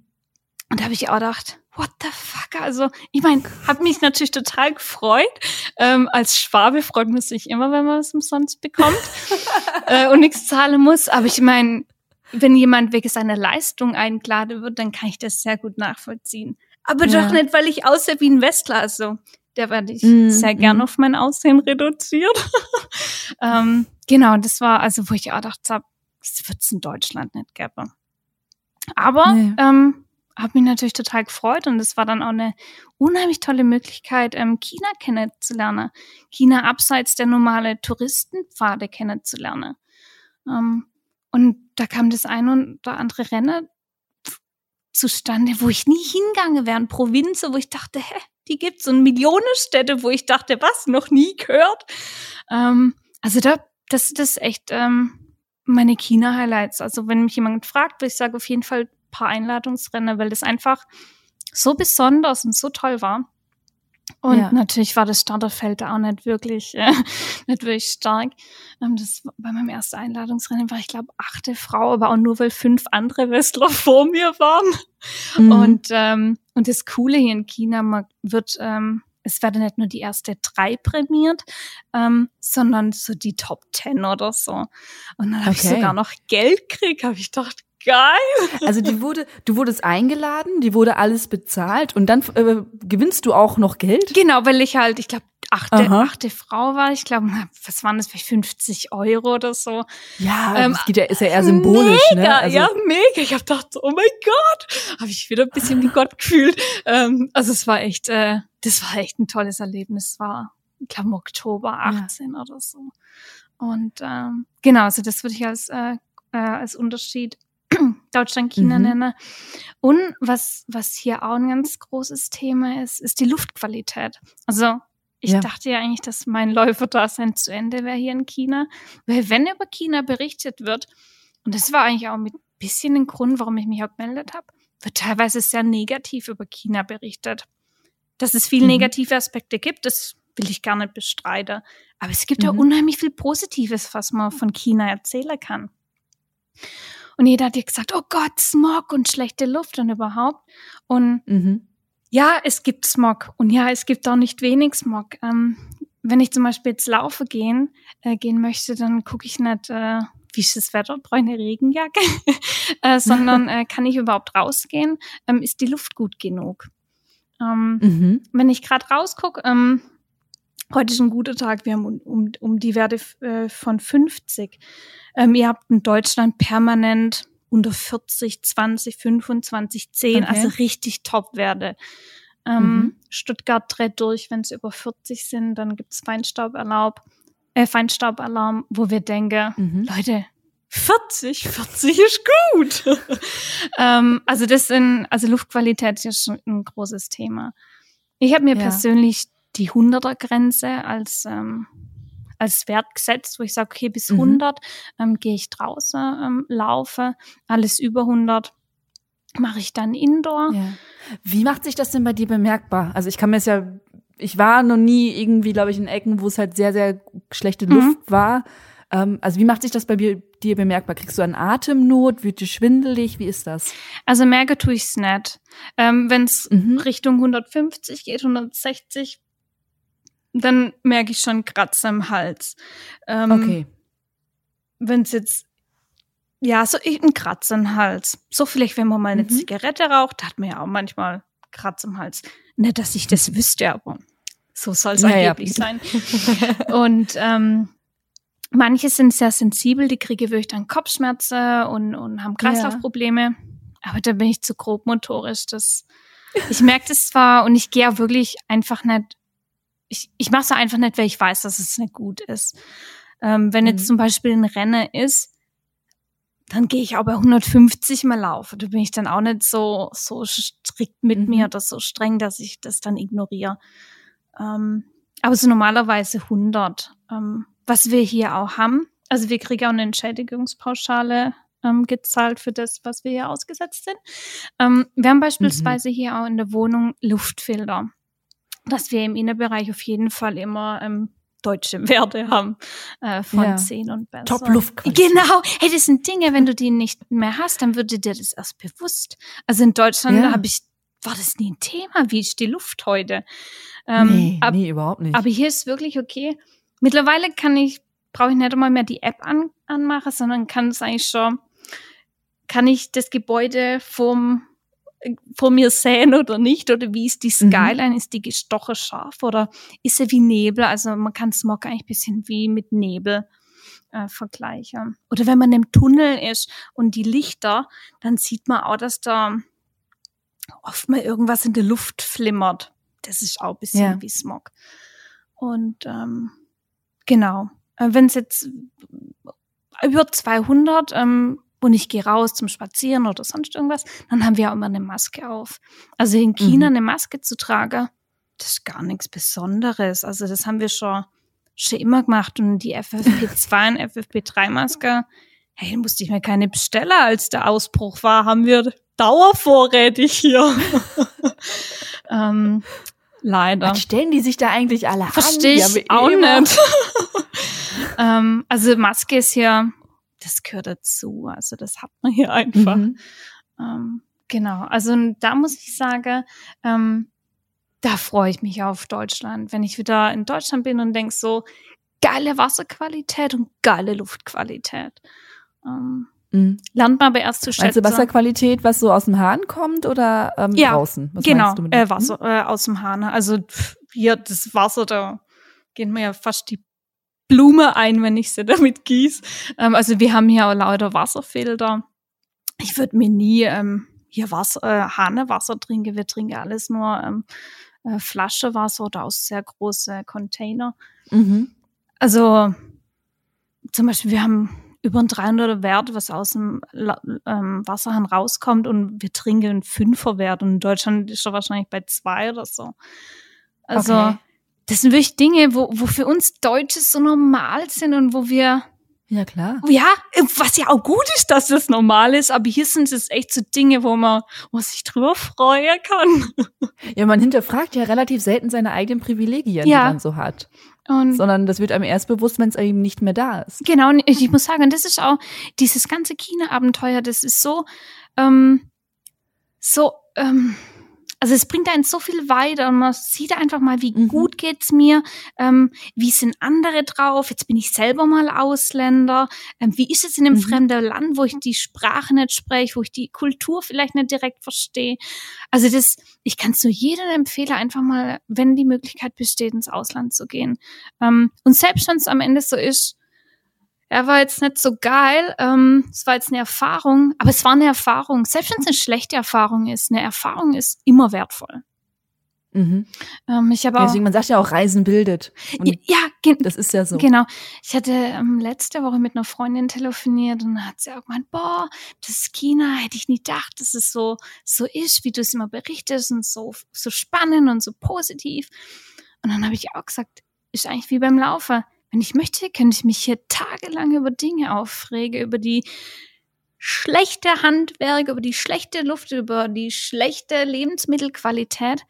Und da habe ich auch gedacht, what the fuck? Also, ich meine, habe mich natürlich total gefreut. Ähm, als Schwabe freut man sich immer, wenn man was umsonst bekommt äh, und nichts zahlen muss. Aber ich meine, wenn jemand wegen seiner Leistung eingeladen wird, dann kann ich das sehr gut nachvollziehen. Aber ja. doch nicht, weil ich aussehe wie ein Westler. Also, Der werde ich mm, sehr gern mm. auf mein Aussehen reduziert. ähm, genau, das war also, wo ich auch dachte, das wird's in Deutschland nicht geben. Aber nee. ähm, habe mich natürlich total gefreut und es war dann auch eine unheimlich tolle Möglichkeit, ähm, China kennenzulernen. China abseits der normale Touristenpfade kennenzulernen. Ähm, und da kam das ein oder andere Rennen zustande, wo ich nie hingegangen wäre, in Provinzen, wo ich dachte, hä, die gibt's und Millionenstädte, wo ich dachte, was, noch nie gehört. Ähm, also da, das, das ist echt ähm, meine China-Highlights. Also wenn mich jemand fragt, würde ich sagen, auf jeden Fall paar Einladungsrennen, weil das einfach so besonders und so toll war. Und ja. natürlich war das Starterfeld auch nicht wirklich, äh, nicht wirklich stark. Ähm, das bei meinem ersten Einladungsrennen war ich glaube achte Frau, aber auch nur weil fünf andere Wrestler vor mir waren. Mhm. Und ähm, und das Coole hier in China man wird ähm, es werden nicht nur die erste drei prämiert, ähm, sondern so die Top Ten oder so. Und dann habe okay. ich sogar noch Geld gekriegt, habe ich gedacht, geil. Also die wurde, du wurdest eingeladen, die wurde alles bezahlt und dann äh, gewinnst du auch noch Geld? Genau, weil ich halt, ich glaube, achte, achte Frau war. Ich glaube, was waren das, vielleicht 50 Euro oder so. Ja, ähm, das geht ja, ist ja eher symbolisch. Ne? Mega, ne? also, ja, mega. Ich habe gedacht, oh mein Gott, habe ich wieder ein bisschen wie Gott gefühlt. Ähm, also es war echt, äh, das war echt ein tolles Erlebnis. Es war, ich glaube, Oktober 18 ja. oder so. Und ähm, genau, also das würde ich als, äh, äh, als Unterschied Deutschland, China mhm. nenne. Und was, was hier auch ein ganz großes Thema ist, ist die Luftqualität. Also ich ja. dachte ja eigentlich, dass mein Läuferdasein zu Ende wäre hier in China. Weil wenn über China berichtet wird, und das war eigentlich auch mit ein bisschen ein Grund, warum ich mich auch gemeldet habe, wird teilweise sehr negativ über China berichtet. Dass es viele mhm. negative Aspekte gibt, das will ich gar nicht bestreiten. Aber es gibt mhm. auch unheimlich viel Positives, was man von China erzählen kann. Und jeder hat dir gesagt, oh Gott, Smog und schlechte Luft und überhaupt. Und mhm. ja, es gibt Smog. Und ja, es gibt auch nicht wenig Smog. Ähm, wenn ich zum Beispiel jetzt laufen gehen, äh, gehen möchte, dann gucke ich nicht, äh, wie ist das Wetter, brauche ich eine Regenjacke, äh, sondern äh, kann ich überhaupt rausgehen? Ähm, ist die Luft gut genug? Ähm, mhm. Wenn ich gerade rausgucke, ähm, heute ist ein guter Tag, wir haben um, um, um die Werte äh, von 50. Ähm, ihr habt in Deutschland permanent unter 40, 20, 25, 10, okay. also richtig Top-Werte. Ähm, mhm. Stuttgart dreht durch, wenn es über 40 sind, dann gibt's Feinstauberlaub, äh, Feinstaubalarm, wo wir denken, mhm. Leute, 40, 40 ist gut. ähm, also das sind, also Luftqualität ist schon ein großes Thema. Ich habe mir ja. persönlich die 100er Grenze als ähm, als Wert gesetzt, wo ich sage, okay, bis 100 mhm. ähm, gehe ich draußen, ähm, laufe, alles über 100 mache ich dann Indoor. Ja. Wie macht sich das denn bei dir bemerkbar? Also ich kann mir es ja, ich war noch nie irgendwie, glaube ich, in Ecken, wo es halt sehr, sehr schlechte Luft mhm. war. Ähm, also wie macht sich das bei dir, dir bemerkbar? Kriegst du einen Atemnot? Wird dir schwindelig? Wie ist das? Also merke tue ich es nicht. Ähm, Wenn es mhm. Richtung 150 geht, 160, dann merke ich schon Kratzer im Hals. Ähm, okay. Wenn es jetzt, ja, so ein Kratzer im Hals. So vielleicht, wenn man mal eine mhm. Zigarette raucht, hat man ja auch manchmal Kratzer im Hals. Nicht, dass ich das wüsste, aber so soll es ja, angeblich sein. und ähm, manche sind sehr sensibel, die kriegen wirklich dann Kopfschmerzen und, und haben Kreislaufprobleme. Ja. Aber da bin ich zu grob motorisch. Das, ich merke das zwar und ich gehe auch wirklich einfach nicht ich, ich mache es einfach nicht, weil ich weiß, dass es nicht gut ist. Ähm, wenn mhm. jetzt zum Beispiel ein Rennen ist, dann gehe ich auch bei 150 mal laufen. Da bin ich dann auch nicht so, so strikt mit mhm. mir oder so streng, dass ich das dann ignoriere. Ähm, aber so normalerweise 100. Ähm, was wir hier auch haben, also wir kriegen auch eine Entschädigungspauschale ähm, gezahlt für das, was wir hier ausgesetzt sind. Ähm, wir haben beispielsweise mhm. hier auch in der Wohnung Luftfilter dass wir im Innenbereich auf jeden Fall immer ähm, deutsche Werte haben äh, von ja. 10 und besser. Top Luft. Genau. Hey, das sind Dinge, wenn du die nicht mehr hast, dann würde dir das erst bewusst. Also in Deutschland ja. habe ich, war das nie ein Thema. Wie ist die Luft heute? Ähm, nee, ab, nee, überhaupt nicht. Aber hier ist wirklich okay. Mittlerweile kann ich, brauche ich nicht einmal mehr die App an, anmachen, sondern kann es eigentlich schon, kann ich das Gebäude vom vor mir sehen oder nicht? Oder wie ist die Mhm. Skyline? Ist die gestochen scharf oder ist sie wie Nebel? Also man kann Smog eigentlich ein bisschen wie mit Nebel äh, vergleichen. Oder wenn man im Tunnel ist und die Lichter, dann sieht man auch, dass da oft mal irgendwas in der Luft flimmert. Das ist auch ein bisschen Ja. wie Smog. Und ähm, genau, äh, wenn es jetzt über 200 ähm, und ich gehe raus zum Spazieren oder sonst irgendwas, dann haben wir auch immer eine Maske auf. Also in China Mhm. eine Maske zu tragen, das ist gar nichts Besonderes. Also das haben wir schon, schon immer gemacht und die FFP2 und FFP3-Maske, hey, musste ich mir keine bestellen, als der Ausbruch war, haben wir dauervorrätig hier. ähm, leider. Was stellen die sich da eigentlich alle Verstehe an? ich auch nicht. ähm, also Maske ist ja, das gehört dazu. Also das hat man hier einfach. Mhm. Ähm, genau. Also da muss ich sagen, ähm, da freue ich mich auf Deutschland, wenn ich wieder in Deutschland bin und denk so geile Wasserqualität und geile Luftqualität. Ähm, Mhm. lernt man aber erst zu schätzen. du Wasserqualität, was so aus dem Hahn kommt oder ähm, Ja, draußen? Was genau, meinst du mit äh, dem? Wasser äh, aus dem Hahn. Also pff, hier das Wasser, da gehen mir ja fast die Blume ein, wenn ich sie damit gieße. Ähm, also wir haben hier auch lauter Wasserfilter. Ich würde mir nie ähm, hier Wasser, äh, Hahnewasser trinken. Wir trinken alles nur ähm, äh, Flaschenwasser oder aus sehr große Container. Mhm. Also zum Beispiel, wir haben über ein 300er Wert, was aus dem ähm, Wasserhahn rauskommt und wir trinken einen Fünferwert und in Deutschland ist er wahrscheinlich bei zwei oder so. Also Okay. Das sind wirklich Dinge, wo, wo für uns Deutsche so normal sind und wo wir, Ja, klar. ja, was ja auch gut ist, dass das normal ist, aber hier sind es echt so Dinge, wo man, wo man sich drüber freuen kann. Ja, man hinterfragt ja relativ selten seine eigenen Privilegien, Ja. die man so hat. Und Sondern das wird einem erst bewusst, wenn es eben nicht mehr da ist. Genau, und ich ich muss sagen, das ist auch dieses ganze China-Abenteuer, das ist so, ähm, so, ähm, also es bringt einen so viel weiter und man sieht einfach mal, wie Mhm. gut geht's mir, ähm, wie sind andere drauf, jetzt bin ich selber mal Ausländer, ähm, wie ist es in einem Mhm. fremden Land, wo ich die Sprache nicht spreche, wo ich die Kultur vielleicht nicht direkt verstehe. Also das, ich kann es nur jedem empfehlen, einfach mal, wenn die Möglichkeit besteht, ins Ausland zu gehen. Ähm, und selbst wenn es am Ende so ist, er war jetzt nicht so geil, ähm, es war jetzt eine Erfahrung, aber es war eine Erfahrung. Selbst wenn es eine schlechte Erfahrung ist, eine Erfahrung ist immer wertvoll. Mhm. Ähm, ich habe Ja, auch, deswegen, man sagt ja auch, Reisen bildet. Und ja, das ist ja so. Genau. Ich hatte ähm, letzte Woche mit einer Freundin telefoniert und hat sie auch gemeint, boah, das ist China, hätte ich nie gedacht, dass es so, so ist, wie du es immer berichtest und so, so spannend und so positiv. Und dann habe ich auch gesagt, ist eigentlich wie beim Laufen. Wenn ich möchte, könnte ich mich hier tagelang über Dinge aufregen, über die schlechte Handwerk, über die schlechte Luft, über die schlechte Lebensmittelqualität.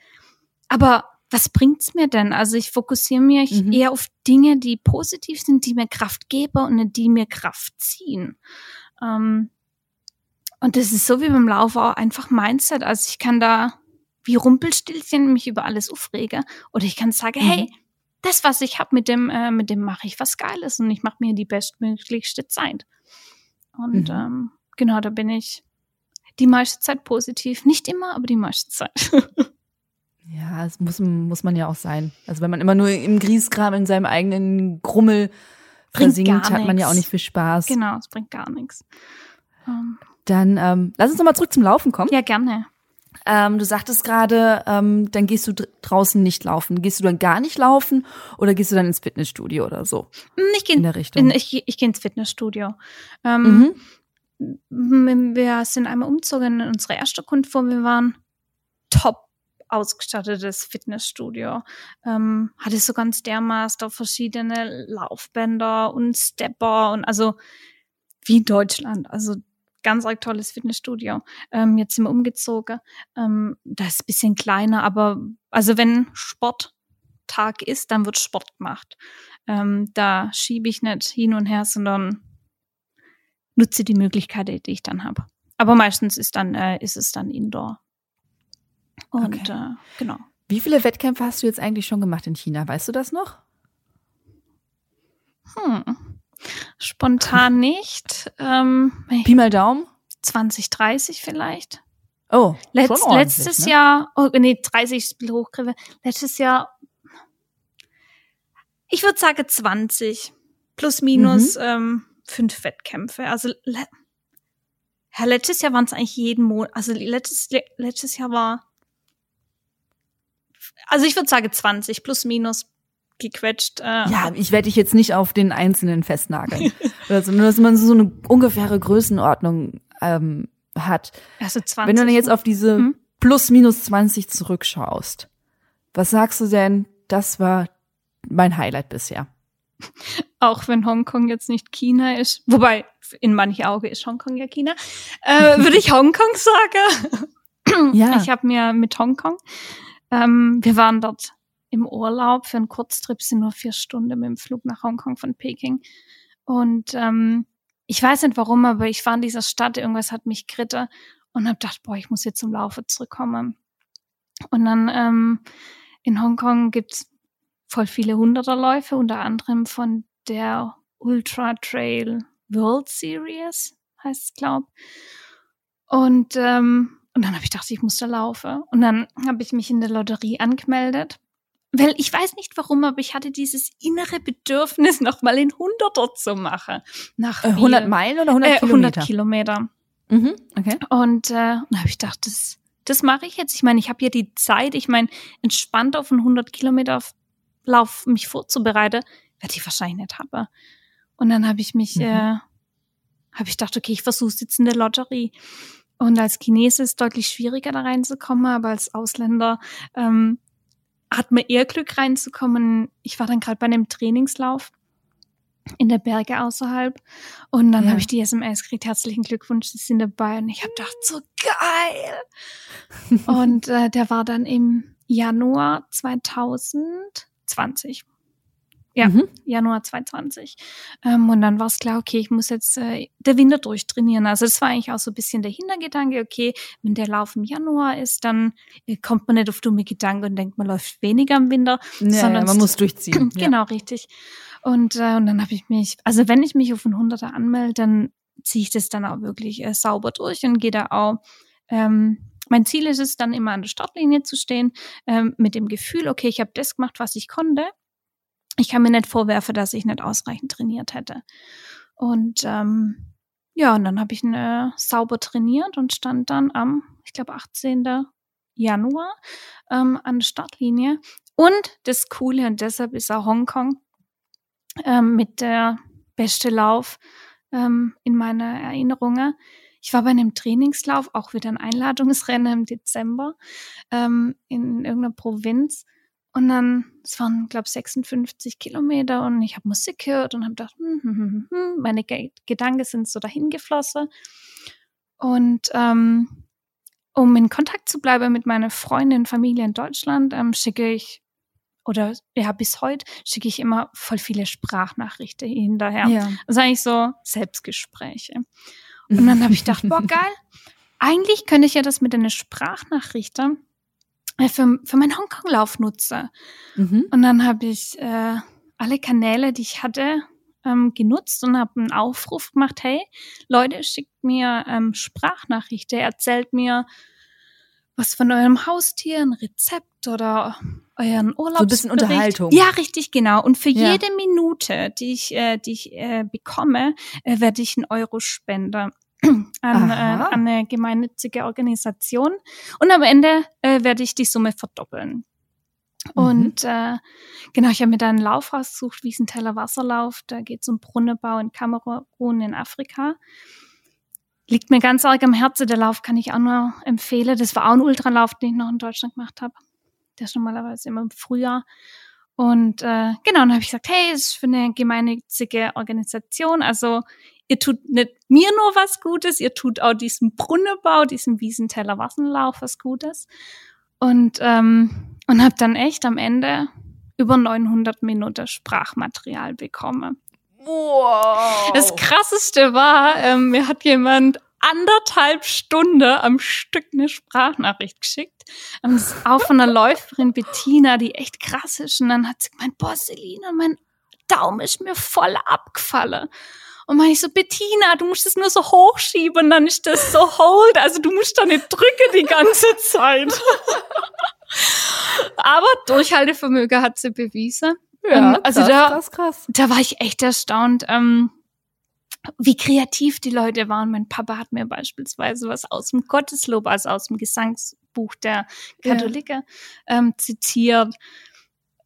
Aber was bringt's mir denn? Also ich fokussiere mich Mhm. eher auf Dinge, die positiv sind, die mir Kraft geben und die mir Kraft ziehen. Ähm, und das ist so wie beim Laufen auch einfach Mindset. Also ich kann da wie Rumpelstilzchen mich über alles aufregen oder ich kann sagen, Mhm. hey, das, was ich hab, mit dem, äh, mit dem mache ich was Geiles und ich mache mir die bestmöglichste Zeit. Und Mhm. ähm, genau, da bin ich die meiste Zeit positiv. Nicht immer, aber die meiste Zeit. Ja, das muss, muss man ja auch sein. Also wenn man immer nur im Grießkram in seinem eigenen Grummel versinkt, hat man ja auch nicht viel Spaß. genau, es bringt gar nichts. Ähm, Dann ähm, lass uns nochmal zurück zum Laufen kommen. ja, gerne. Ähm, du sagtest gerade, ähm, dann gehst du dr- draußen nicht laufen. Gehst du dann gar nicht laufen oder gehst du dann ins Fitnessstudio oder so? Hm, Ich gehe In der Richtung. ich, geh- ich geh ins Fitnessstudio. Ähm, Mhm. Wir sind einmal umgezogen in unsere erste Kunde, wo wir waren. Top ausgestattetes Fitnessstudio. Ähm, hatte so ganz dermaßen verschiedene Laufbänder und Stepper und also wie in Deutschland. Also ganz arg tolles Fitnessstudio. Ähm, jetzt sind wir umgezogen. Ähm, das ist ein bisschen kleiner, aber also wenn Sporttag ist, dann wird Sport gemacht. Ähm, da schiebe ich nicht hin und her, sondern nutze die Möglichkeit, die ich dann habe. Aber meistens ist dann äh, ist es dann Indoor. Und Okay. äh, genau. Wie viele Wettkämpfe hast du jetzt eigentlich schon gemacht in China? Weißt du das noch? Hm. Spontan nicht. Ähm, Pi mal Daumen? 20, 30 vielleicht. Oh, Letz, letztes ne? Jahr, oh, nee, 30 ist ein bisschen hochgriffen. Letztes Jahr, ich würde sagen 20. Plus, minus Mhm. ähm, fünf Wettkämpfe. Also, le ja, letztes Jahr waren es eigentlich jeden Monat. Also, letztes, le letztes Jahr war, also ich würde sagen 20, plus, minus gequetscht. Äh, Ja, ich werde dich jetzt nicht auf den einzelnen festnageln. also nur, dass man so eine ungefähre Größenordnung ähm, hat. Also 20. Wenn du dann jetzt auf diese Hm? plus minus 20 zurückschaust, was sagst du denn, das war mein Highlight bisher? auch wenn Hongkong jetzt nicht China ist, wobei in manche Auge ist Hongkong ja China, äh, würde ich Hongkong sagen. Ja. Ich habe mir mit Hongkong, ähm, wir waren dort im Urlaub für einen Kurztrip, sind nur vier Stunden mit dem Flug nach Hongkong von Peking. Und ähm, ich weiß nicht warum, aber ich war in dieser Stadt, irgendwas hat mich gritte und habe gedacht, boah, ich muss jetzt zum Laufe zurückkommen. Und dann ähm, in Hongkong gibt's voll viele Hunderterläufe, unter anderem von der Ultra Trail World Series, heißt es, glaub. Und, ähm, und dann habe ich gedacht, ich muss da laufen. Und dann habe ich mich in der Lotterie angemeldet. Weil ich weiß nicht warum, aber ich hatte dieses innere Bedürfnis, nochmal in Hunderter zu machen. Nach Äh, viel- 100 Meilen oder 100 äh, 100 Kilometer? Kilometer. Mhm, okay. Und äh, dann habe ich gedacht, das, das mache ich jetzt. Ich meine, ich habe ja die Zeit, ich meine, entspannt auf einen 100 Kilometer Lauf mich vorzubereiten, werde ich wahrscheinlich nicht haben. Und dann habe ich mich, Mhm. äh, habe ich gedacht, okay, ich versuche es jetzt in der Lotterie. Und als Chinese ist es deutlich schwieriger da reinzukommen, aber als Ausländer ähm, hat man eher Glück reinzukommen. Ich war dann gerade bei einem Trainingslauf in der Berge außerhalb und dann Ja. habe ich die SMS gekriegt, herzlichen Glückwunsch, Sie sind dabei und ich habe gedacht, so geil. und äh, der war dann im Januar 2020. Ja. Mhm. Januar 2020. Ähm, und dann war es klar, okay, ich muss jetzt äh, der Winter durchtrainieren. Also das war eigentlich auch so ein bisschen der Hintergedanke, okay, wenn der Lauf im Januar ist, dann äh, kommt man nicht auf dumme Gedanken und denkt, man läuft weniger im Winter. Ja, ja, sondern man muss durchziehen. ja. Genau, richtig. Und, äh, und dann habe ich mich, also wenn ich mich auf einen Hunderter anmelde, dann ziehe ich das dann auch wirklich äh, sauber durch und gehe da auch. Ähm, mein Ziel ist es, dann immer an der Startlinie zu stehen, ähm, mit dem Gefühl, okay, ich habe das gemacht, was ich konnte. Ich kann mir nicht vorwerfen, dass ich nicht ausreichend trainiert hätte. Und ähm, ja, und dann habe ich äh, sauber trainiert und stand dann am, ich glaube, 18. Januar ähm, an der Startlinie. Und das Coole, und deshalb ist auch Hongkong ähm, mit der beste Lauf ähm, in meiner Erinnerungen. Ich war bei einem Trainingslauf, auch wieder ein Einladungsrennen im Dezember ähm, in irgendeiner Provinz. Und dann, es waren, glaube 56 Kilometer und ich habe Musik gehört und habe gedacht, hm, hm, hm, hm, meine Ge Gedanken sind so dahin geflossen. Und ähm, um in Kontakt zu bleiben mit meiner Freundin, Familie in Deutschland, ähm, schicke ich, oder ja, bis heute schicke ich immer voll viele Sprachnachrichten hinterher. Ja. Das ist eigentlich so Selbstgespräche. Und dann habe ich gedacht, boah, geil, eigentlich könnte ich ja das mit einer Sprachnachricht äh, für, für meinen Hongkong-Lauf nutzen. Mhm. Und dann habe ich äh, alle Kanäle, die ich hatte, ähm, genutzt und habe einen Aufruf gemacht, hey, Leute, schickt mir ähm, Sprachnachrichten, erzählt mir was von eurem Haustier, ein Rezept oder euren Urlaub. So ein bisschen Unterhaltung. Ja, richtig, genau. Und für Ja. jede Minute, die ich, äh, die ich äh, bekomme, äh, werde ich einen Euro spenden an, äh, an eine gemeinnützige Organisation. Und am Ende äh, werde ich die Summe verdoppeln. Mhm. Und äh, genau, ich habe mir da einen Lauf rausgesucht, Wiesenteller Wasserlauf. Da geht es um Brunnenbau in Kamerun in Afrika. Liegt mir ganz arg am Herzen. Der Lauf kann ich auch nur empfehlen. Das war auch ein Ultralauf, den ich noch in Deutschland gemacht habe. Der ist normalerweise immer im Frühjahr. Und äh, genau, dann habe ich gesagt, hey, es ist für eine gemeinnützige Organisation. Also ihr tut nicht mir nur was Gutes, ihr tut auch diesem Brunnenbau, diesem Wiesenteller Wasserlauf was Gutes. Und, ähm, und habe dann echt am Ende über 900 Minuten Sprachmaterial bekommen. Wow. Das Krasseste war, ähm, mir hat jemand anderthalb Stunden am Stück eine Sprachnachricht geschickt. Ist auch von einer Läuferin Bettina, die echt krass ist. Und dann hat sie gemeint, boah, Selina, mein Daumen ist mir voll abgefallen. Und meine ich so, Bettina, du musst es nur so hochschieben dann ist das so hold. Also du musst da nicht drücken die ganze Zeit. Aber Durchhaltevermögen hat sie bewiesen. Ja, Ähm, also krass, da- krass, krass. Da war ich echt erstaunt, ähm, wie kreativ die Leute waren. Mein Papa hat mir beispielsweise was aus dem Gotteslob, also aus dem Gesangsbuch der Ja. Katholiker, ähm, zitiert.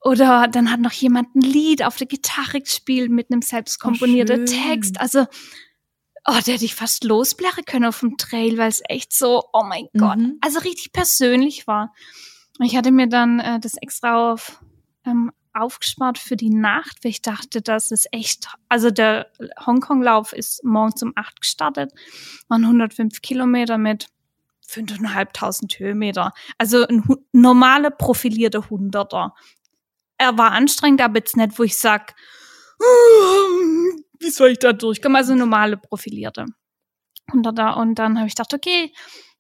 Oder dann hat noch jemand ein Lied auf der Gitarre gespielt mit einem selbst komponierten schön. Text. Also, oh, der hätte ich fast losblären können auf dem Trail, weil es echt so, oh mein Gott, Mhm. also richtig persönlich war. Und Ich hatte mir dann äh, das extra auf, ähm, aufgespart für die Nacht, weil ich dachte, das ist echt, also der Hongkong-Lauf ist morgens um acht gestartet, waren 105 Kilometer mit 5.500 Höhenmeter. Also ein normaler profilierter Hunderter. Er war anstrengend, aber jetzt nicht, wo ich sag, wie soll ich da durchkommen? Also normale profilierte Hunderter. Und dann habe ich gedacht, okay,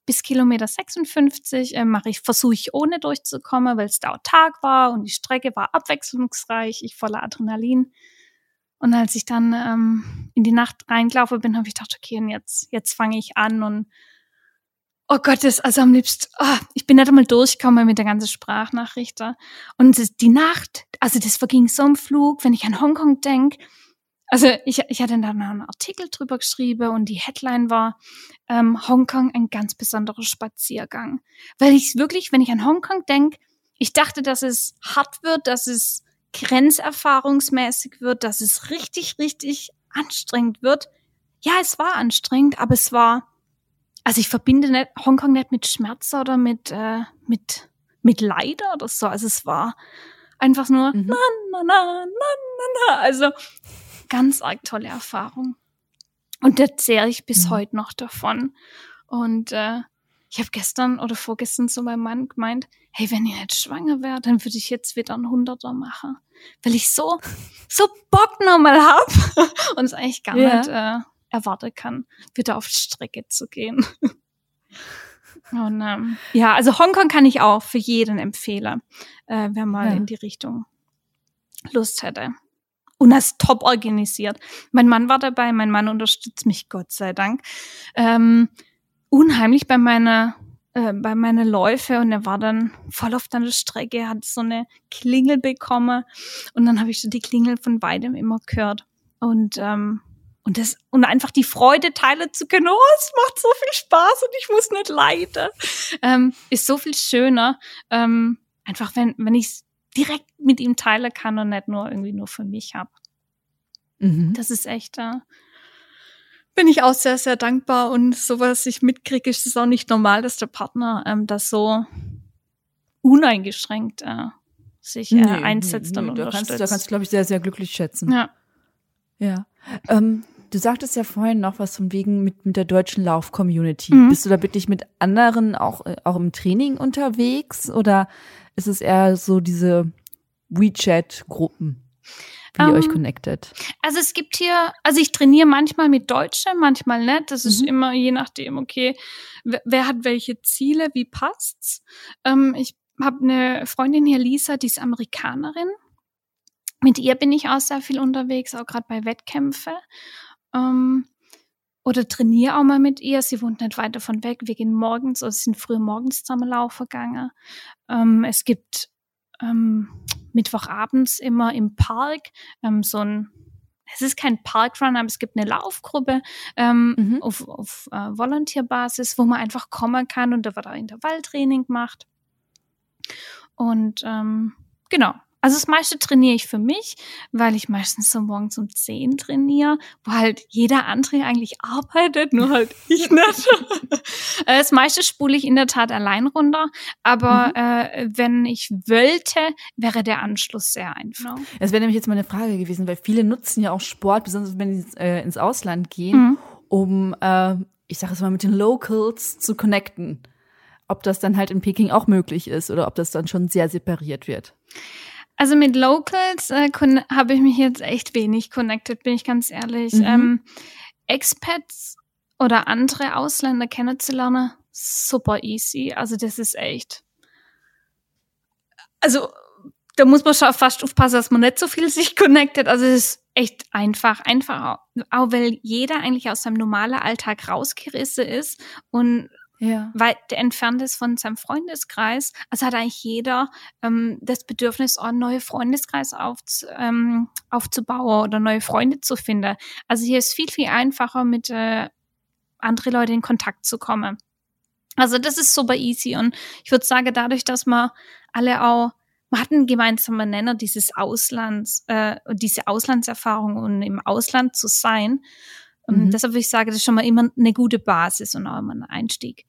bis Kilometer 56 äh, mache ich, versuche ich ohne durchzukommen, weil es da Tag war und die Strecke war abwechslungsreich, ich voller Adrenalin. Und als ich dann ähm, in die Nacht reingelaufen bin, habe ich gedacht, okay, und jetzt, jetzt fange ich an und oh Gott, das, also am liebsten, ah, ich bin nicht einmal durchgekommen mit der ganzen Sprachnachricht. Und die Nacht, also das verging so im Flug, wenn ich an Hongkong denk. Also ich, ich hatte da noch einen Artikel drüber geschrieben und die Headline war ähm, Hongkong ein ganz besonderer Spaziergang. Weil ich wirklich, wenn ich an Hongkong denk, ich dachte, dass es hart wird, dass es grenzerfahrungsmäßig wird, dass es richtig, richtig anstrengend wird. Ja, es war anstrengend, aber es war, also ich verbinde nicht, Hongkong nicht mit Schmerz oder mit, äh, mit, mit Leid oder so. Also es war einfach nur, Mhm. na, na, na, na, na, na. Also ganz arg tolle Erfahrung. Und da zehre ich bis Mhm. heute noch davon. Und äh, ich habe gestern oder vorgestern zu meinem Mann gemeint, hey, wenn ich nicht schwanger wäre, dann würde ich jetzt wieder einen Hunderter machen. Weil ich so, so Bock nochmal hab und es eigentlich gar Ja. nicht äh, erwarten kann, wieder auf die Strecke zu gehen. Und ähm, ja, also Hongkong kann ich auch für jeden empfehlen, äh, wer mal Ja. in die Richtung Lust hätte. Und das ist top organisiert. Mein Mann war dabei, mein Mann unterstützt mich, Gott sei Dank. Ähm, unheimlich bei meiner äh, bei meiner Läufe und er war dann voll auf der Strecke, hat so eine Klingel bekommen und dann habe ich so die Klingel von beidem immer gehört und ähm, und das und einfach die Freude teilen zu können. Oh, es macht so viel Spaß und ich muss nicht leiden. Ähm, ist so viel schöner. Ähm, einfach wenn wenn ich es direkt mit ihm teilen kann und nicht nur irgendwie nur für mich habe. Mhm. Das ist echt, äh, bin ich auch sehr, sehr dankbar und so was ich mitkriege, ist es auch nicht normal, dass der Partner ähm, das so uneingeschränkt äh, sich äh, Nee, einsetzt nee, und nee, da kannst, unterstützt. da kannst du, glaube ich, sehr, sehr glücklich schätzen. ja. Ja. Ähm, du sagtest ja vorhin noch was von wegen mit, mit der deutschen Lauf-Community. Mhm. Bist du da wirklich mit anderen auch, äh, auch im Training unterwegs oder ist es eher so diese WeChat-Gruppen, wie ihr Ähm, euch connectet? Also es gibt hier, also ich trainiere manchmal mit Deutschen, manchmal nicht. Das ist Mhm. immer je nachdem, okay, wer, wer hat welche Ziele, wie passt's. Ähm, ich habe eine Freundin hier, Lisa, die ist Amerikanerin. Mit ihr bin ich auch sehr viel unterwegs, auch gerade bei Wettkämpfen. Ähm, oder trainiere auch mal mit ihr. Sie wohnt nicht weit davon weg. Wir gehen morgens, also sind früh morgens zusammen laufen gegangen. Ähm, es gibt ähm, Mittwochabends immer im Park ähm, so ein, es ist kein Parkrun, aber es gibt eine Laufgruppe ähm, Mhm. auf, auf äh, Volontierbasis, wo man einfach kommen kann und da wird auch Intervalltraining gemacht. Und ähm, genau. Also das meiste trainiere ich für mich, weil ich meistens so morgens um 10 trainiere, wo halt jeder andere eigentlich arbeitet, nur halt ich nicht. Äh, das meiste spule ich in der Tat allein runter, aber äh, wenn ich wollte, wäre der Anschluss sehr einfach. Das wäre nämlich jetzt meine Frage gewesen, weil viele nutzen ja auch Sport, besonders wenn sie äh, ins Ausland gehen, Mhm. um, äh, ich sage es mal, mit den Locals zu connecten. Ob das dann halt in Peking auch möglich ist oder ob das dann schon sehr separiert wird. Also mit Locals äh, habe ich mich jetzt echt wenig connected, bin ich ganz ehrlich. Mhm. Ähm, Expats oder andere Ausländer kennenzulernen, super easy. Also das ist echt. Also da muss man schon fast aufpassen, dass man nicht so viel sich connectet. Also es ist echt einfach, einfach, auch weil jeder eigentlich aus seinem normalen Alltag rausgerissen ist und ja. weit entfernt ist von seinem Freundeskreis. Also hat eigentlich jeder ähm, das Bedürfnis, einen neuen Freundeskreis aufz, ähm, aufzubauen oder neue Freunde zu finden. Also hier ist viel, viel einfacher, mit äh, anderen Leuten in Kontakt zu kommen. Also das ist super easy und ich würde sagen, dadurch, dass wir alle auch man hat einen gemeinsamen Nenner, dieses Auslands, äh, diese Auslandserfahrung und im Ausland zu sein. Mhm. Deshalb würde ich sagen, das ist schon mal immer eine gute Basis und auch immer ein Einstieg.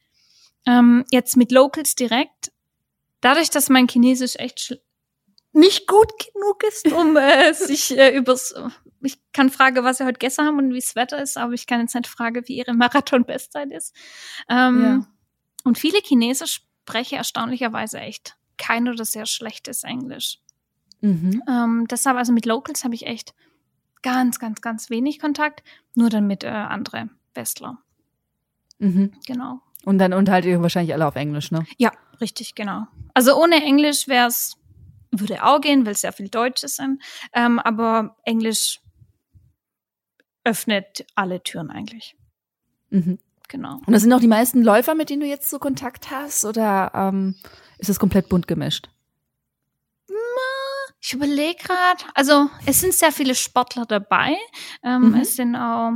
Ähm, jetzt mit Locals direkt. Dadurch, dass mein Chinesisch echt nicht gut genug ist, um äh, sich äh, übers. Ich kann fragen, was sie heute gegessen haben und wie das Wetter ist, aber ich kann jetzt nicht fragen, wie ihre Marathon-Bestzeit ist. Ähm, ja. Und viele Chinesen sprechen erstaunlicherweise echt kein oder sehr schlechtes Englisch. Mhm. Ähm, deshalb, also mit Locals habe ich echt ganz, ganz, ganz wenig Kontakt, nur dann mit äh, andere Westler. Mhm. Genau. Und dann unterhaltet ihr wahrscheinlich alle auf Englisch, ne? Ja, richtig, genau. Also ohne Englisch wäre es, würde auch gehen, weil es sehr viel Deutsches sind. Ähm, aber Englisch öffnet alle Türen eigentlich. Mhm. Genau. Und das sind auch die meisten Läufer, mit denen du jetzt so Kontakt hast? Oder ähm, ist es komplett bunt gemischt? Ich überlege gerade, also es sind sehr viele Sportler dabei. Ähm, mhm. Es sind auch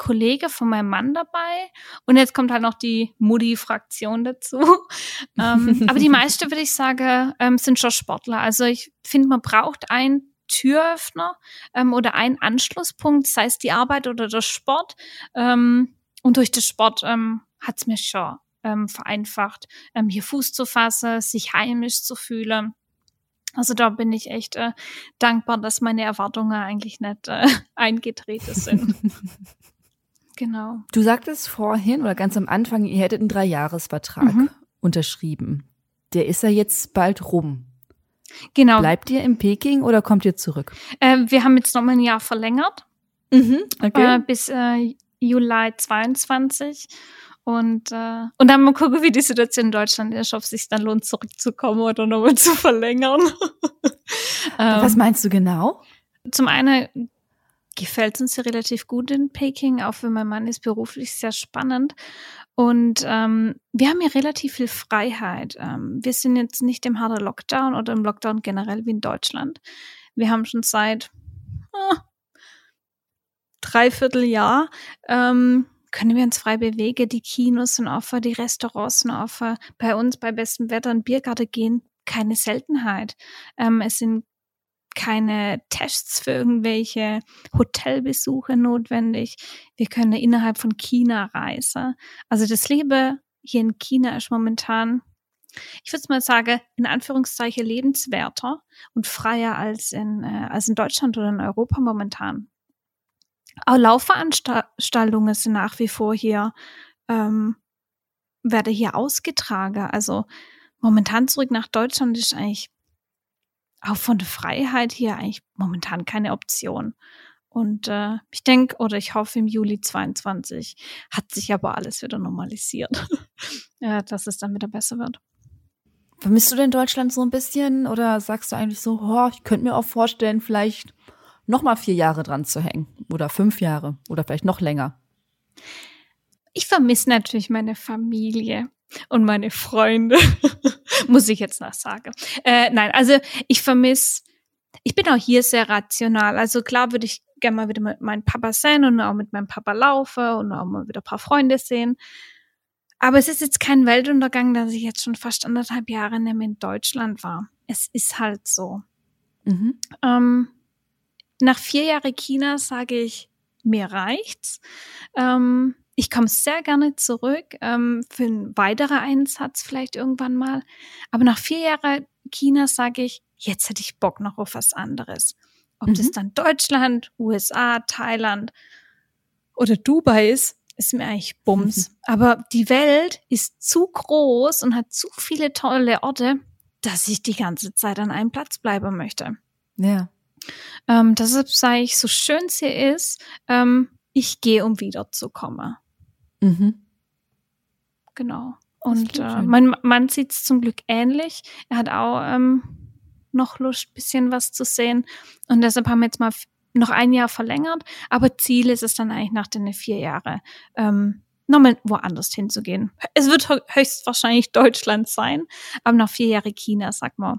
Kollege von meinem Mann dabei. Und jetzt kommt halt noch die Mutti-Fraktion dazu. ähm, aber die meiste, würde ich sagen, ähm, sind schon Sportler. Also ich finde, man braucht einen Türöffner ähm, oder einen Anschlusspunkt, sei es die Arbeit oder der Sport. Ähm, und durch den Sport ähm, hat es mir schon ähm, vereinfacht, ähm, hier Fuß zu fassen, sich heimisch zu fühlen. Also da bin ich echt äh, dankbar, dass meine Erwartungen eigentlich nicht äh, eingetreten sind. genau. Du sagtest vorhin oder ganz am Anfang, ihr hättet einen Dreijahresvertrag mhm. unterschrieben. Der ist ja jetzt bald rum. Genau. Bleibt ihr in Peking oder kommt ihr zurück? Äh, wir haben jetzt nochmal ein Jahr verlängert. Mhm, okay. Äh, bis äh, Juli 22. Und, äh, und dann mal gucken, wie die Situation in Deutschland ist, ob es sich dann lohnt, zurückzukommen oder nochmal zu verlängern. Was ähm, meinst du genau? Zum einen gefällt es uns ja relativ gut in Peking, auch wenn mein Mann ist beruflich sehr spannend. Und ähm, wir haben hier relativ viel Freiheit. Ähm, wir sind jetzt nicht im harten Lockdown oder im Lockdown generell wie in Deutschland. Wir haben schon seit äh, dreiviertel Jahr ähm, können wir uns frei bewegen. Die Kinos sind offen, die Restaurants sind offen. Bei uns bei bestem Wetter in Biergarten gehen keine Seltenheit. Ähm, es sind keine Tests für irgendwelche Hotelbesuche notwendig. Wir können innerhalb von China reisen. Also das Leben hier in China ist momentan, ich würde mal sagen, in Anführungszeichen lebenswerter und freier als in, äh, als in Deutschland oder in Europa momentan. Auch Laufveranstaltungen sind nach wie vor hier, ähm, werde hier ausgetragen. Also momentan zurück nach Deutschland ist eigentlich auch von der Freiheit hier eigentlich momentan keine Option. Und äh, ich denke oder ich hoffe, im Juli 22 hat sich aber alles wieder normalisiert, ja, dass es dann wieder besser wird. Vermisst du denn Deutschland so ein bisschen oder sagst du eigentlich so, oh, ich könnte mir auch vorstellen, vielleicht noch mal vier Jahre dran zu hängen oder fünf Jahre oder vielleicht noch länger? Ich vermisse natürlich meine Familie und meine Freunde, muss ich jetzt noch sagen. Äh, nein, also ich vermisse, ich bin auch hier sehr rational. Also klar würde ich gerne mal wieder mit meinem Papa sein und auch mit meinem Papa laufen und auch mal wieder ein paar Freunde sehen. Aber es ist jetzt kein Weltuntergang, dass ich jetzt schon fast anderthalb Jahre nicht mehr in Deutschland war. Es ist halt so. Mhm. Ähm, nach vier Jahren China sage ich, mir reicht's. Ähm, ich komme sehr gerne zurück ähm, für einen weiteren Einsatz vielleicht irgendwann mal. Aber nach vier Jahren China sage ich, jetzt hätte ich Bock noch auf was anderes. Ob mhm. das dann Deutschland, USA, Thailand oder Dubai ist, ist mir eigentlich Bums. Mhm. Aber die Welt ist zu groß und hat zu viele tolle Orte, dass ich die ganze Zeit an einem Platz bleiben möchte. Ja. Ähm, deshalb sage ich, so schön sie ist, ähm, ich gehe, um wiederzukommen. Mhm. Genau. Und äh, mein Mann sieht es zum Glück ähnlich. Er hat auch ähm, noch Lust, bisschen was zu sehen. Und deshalb haben wir jetzt mal noch ein Jahr verlängert. Aber Ziel ist es dann eigentlich nach den vier Jahren, ähm, nochmal woanders hinzugehen. Es wird höchstwahrscheinlich Deutschland sein, aber nach vier Jahren China, sag mal.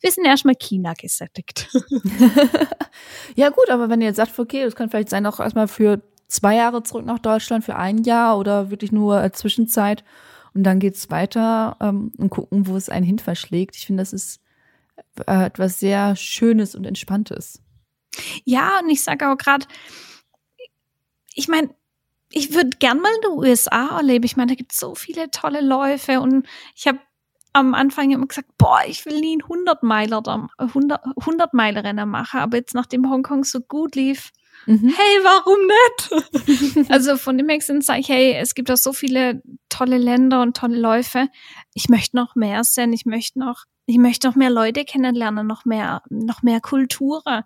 Wir sind erstmal China gesättigt. ja, gut, aber wenn ihr jetzt sagt, okay, das kann vielleicht sein, auch erstmal für zwei Jahre zurück nach Deutschland, für ein Jahr oder wirklich nur als Zwischenzeit und dann geht's weiter ähm, und gucken, wo es einen hin verschlägt. Ich finde, das ist äh, etwas sehr Schönes und Entspanntes. Ja, und ich sage auch gerade, ich meine, ich würde gern mal in den USA erleben. Ich meine, da gibt es so viele tolle Läufe und ich habe am Anfang immer gesagt, boah, ich will nie ein 100 Meiler 100, 100 Meiler Renner machen, aber jetzt nachdem Hongkong so gut lief, mhm. hey, warum nicht? also von dem her sage ich, hey, es gibt auch so viele tolle Länder und tolle Läufe. Ich möchte noch mehr sehen, ich möchte noch, ich möchte noch mehr Leute kennenlernen, noch mehr, noch mehr Kulturen.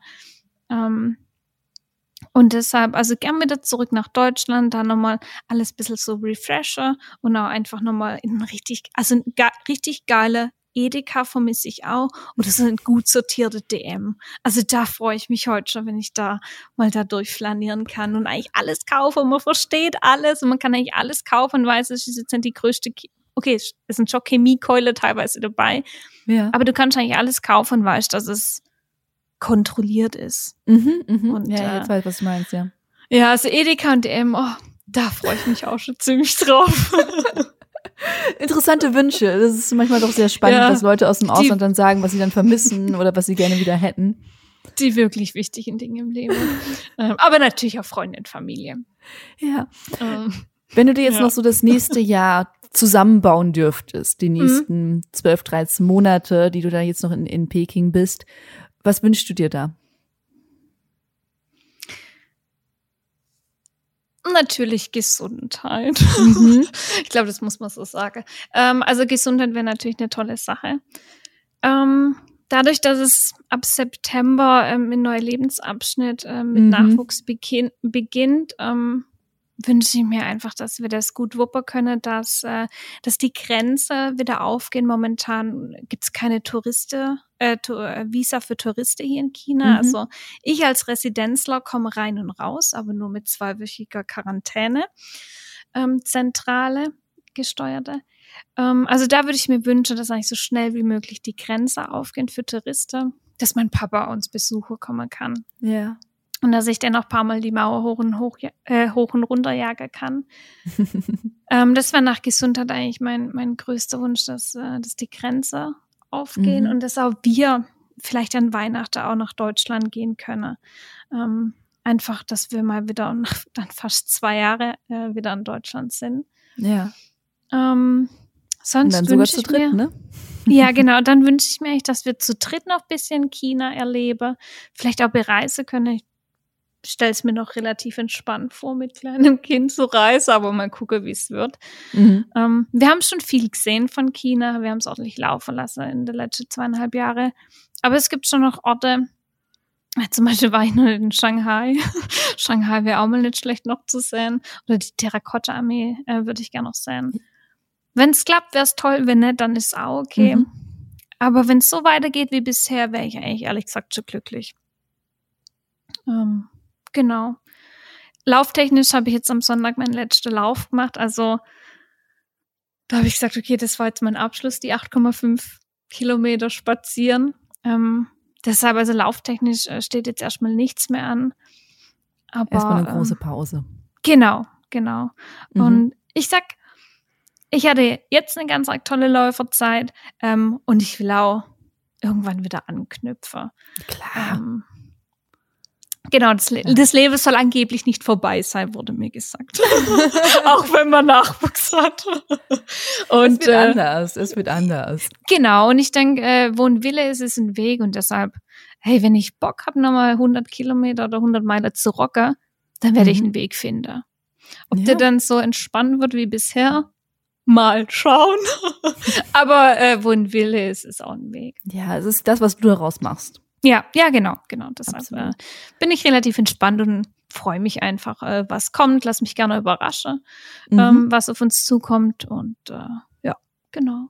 Ähm, und deshalb, also gern wieder zurück nach Deutschland, da nochmal alles ein bisschen so refresher und auch einfach nochmal in richtig, also ein ge richtig geile Edeka vermisse ich auch. Oder so ein gut sortierte DM. Also da freue ich mich heute schon, wenn ich da mal da durchflanieren kann und eigentlich alles kaufe und man versteht alles und man kann eigentlich alles kaufen und weiß, es ist jetzt nicht die größte, okay, es sind schon Chemiekeule teilweise dabei. Ja. Aber du kannst eigentlich alles kaufen und weißt, dass es kontrolliert ist. Mhm, mhm. Und, ja, jetzt äh, weiß was du meinst, ja. Ja, also Edeka und DM, oh, da freue ich mich auch schon ziemlich drauf. Interessante Wünsche. Das ist manchmal doch sehr spannend, ja, dass Leute aus dem Ausland dann sagen, was sie dann vermissen oder was sie gerne wieder hätten. Die wirklich wichtigen Dinge im Leben. ähm, aber natürlich auch Freunde und Familie. Ja. Ähm, Wenn du dir jetzt ja. noch so das nächste Jahr zusammenbauen dürftest, die nächsten zwölf, mhm. 13 Monate, die du da jetzt noch in, in Peking bist, was wünschst du dir da? Natürlich Gesundheit. Mhm. Ich glaube, das muss man so sagen. Ähm, also Gesundheit wäre natürlich eine tolle Sache. Ähm, dadurch, dass es ab September ähm, ein neuer Lebensabschnitt äh, mit mhm. Nachwuchs beginnt, ähm, wünsche ich mir einfach, dass wir das gut wuppen können, dass, äh, dass die Grenze wieder aufgehen. Momentan gibt es keine Touriste, äh, äh, Visa für Touristen hier in China. Mhm. Also ich als Residenzler komme rein und raus, aber nur mit zweiwöchiger Quarantäne. Ähm, zentrale gesteuerte. Ähm, also da würde ich mir wünschen, dass eigentlich so schnell wie möglich die Grenze aufgehen für Touristen, dass mein Papa uns Besucher kommen kann. Ja. Und dass ich dann noch ein paar Mal die Mauer hoch und, hoch, äh, hoch und runter jagen kann. ähm, das war nach Gesundheit eigentlich mein, mein größter Wunsch, dass, äh, dass die Grenze aufgehen mhm. und dass auch wir vielleicht an Weihnachten auch nach Deutschland gehen können. Ähm, einfach, dass wir mal wieder nach dann fast zwei Jahre äh, wieder in Deutschland sind. Ja. Ähm, sonst und dann sogar zu dritt, mir, ne? Ja, genau. Dann wünsche ich mir dass wir zu dritt noch ein bisschen China erleben. Vielleicht auch bereisen können. Ich stelle es mir noch relativ entspannt vor, mit kleinem Kind zu reisen, aber mal gucken, wie es wird. Mhm. Ähm, wir haben schon viel gesehen von China. Wir haben es ordentlich laufen lassen in den letzten zweieinhalb Jahren. Aber es gibt schon noch Orte, zum Beispiel war ich noch in Shanghai. Shanghai wäre auch mal nicht schlecht noch zu sehen. Oder die Terrakotta-Armee äh, würde ich gerne noch sehen. Wenn es klappt, wäre es toll. Wenn nicht, dann ist es auch okay. Mhm. Aber wenn es so weitergeht wie bisher, wäre ich eigentlich ehrlich gesagt schon glücklich. Ähm, Genau. Lauftechnisch habe ich jetzt am Sonntag meinen letzten Lauf gemacht. Also da habe ich gesagt, okay, das war jetzt mein Abschluss, die 8,5 Kilometer spazieren. Ähm, deshalb, also lauftechnisch äh, steht jetzt erstmal nichts mehr an. Aber, erstmal eine große ähm, Pause. Genau, genau. Mhm. Und ich sag, ich hatte jetzt eine ganz tolle Läuferzeit ähm, und ich will auch irgendwann wieder anknüpfen. Klar. Ähm, Genau, das, Le das, Leben soll angeblich nicht vorbei sein, wurde mir gesagt. Auch wenn man Nachwuchs hat. Und, es wird äh, anders, es wird anders. Genau, und ich denke, äh, wo ein Wille ist, ist ein Weg. Und deshalb, hey, wenn ich Bock habe, nochmal 100 Kilometer oder 100 Meilen zu rocken, dann werde mhm. ich einen Weg finden. Ob ja. der dann so entspannen wird wie bisher, mal schauen. Aber äh, wo ein Wille ist, ist auch ein Weg. Ja, es ist das, was du daraus machst. Ja, ja, genau, genau. Deshalb äh, bin ich relativ entspannt und freue mich einfach, äh, was kommt. Lass mich gerne überraschen, mhm. ähm, was auf uns zukommt. Und äh, ja, genau.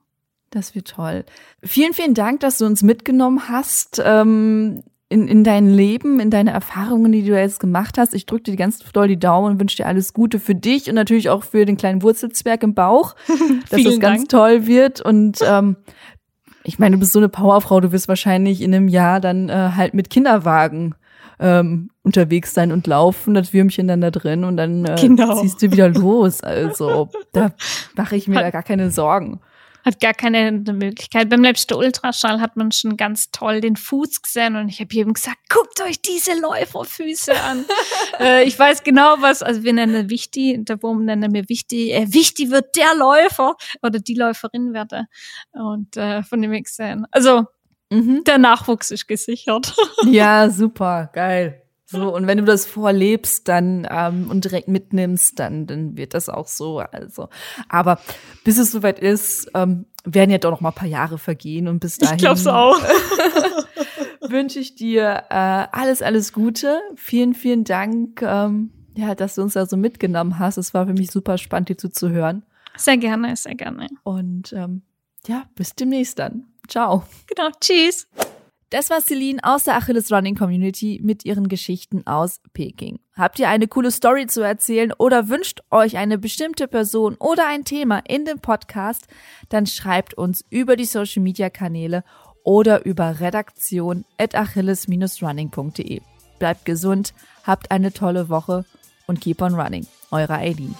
Das wird toll. Vielen, vielen Dank, dass du uns mitgenommen hast. Ähm, in, in dein Leben, in deine Erfahrungen, die du jetzt gemacht hast. Ich drücke dir ganz doll die Daumen und wünsche dir alles Gute für dich und natürlich auch für den kleinen Wurzelzwerg im Bauch, dass es ganz toll wird. Und ähm, ich meine, du bist so eine Powerfrau, du wirst wahrscheinlich in einem Jahr dann äh, halt mit Kinderwagen ähm, unterwegs sein und laufen, das Würmchen dann da drin und dann äh, genau. ziehst du wieder los. Also da mache ich mir da gar keine Sorgen hat gar keine Möglichkeit. Beim letzten Ultraschall hat man schon ganz toll den Fuß gesehen und ich habe jedem gesagt, guckt euch diese Läuferfüße an. äh, ich weiß genau was, also wir nennen wichtig, der Wurm nennen wir wichtig, äh, wichtig wird der Läufer oder die Läuferin werde. Und äh, von dem ich gesehen. Also mhm. der Nachwuchs ist gesichert. ja, super, geil. So, und wenn du das vorlebst, dann ähm, und direkt mitnimmst, dann, dann wird das auch so. Also, aber bis es soweit ist, ähm, werden ja doch noch mal ein paar Jahre vergehen und bis dahin. Ich glaub's auch. wünsche ich dir äh, alles, alles Gute. Vielen, vielen Dank, ähm, ja, dass du uns da so mitgenommen hast. Es war für mich super spannend, dir zuzuhören. Sehr gerne, sehr gerne. Und ähm, ja, bis demnächst dann. Ciao. Genau, tschüss. Das war Celine aus der Achilles Running Community mit ihren Geschichten aus Peking. Habt ihr eine coole Story zu erzählen oder wünscht euch eine bestimmte Person oder ein Thema in dem Podcast, dann schreibt uns über die Social Media Kanäle oder über redaktion at achilles-running.de. Bleibt gesund, habt eine tolle Woche und keep on running. Eure Aileen.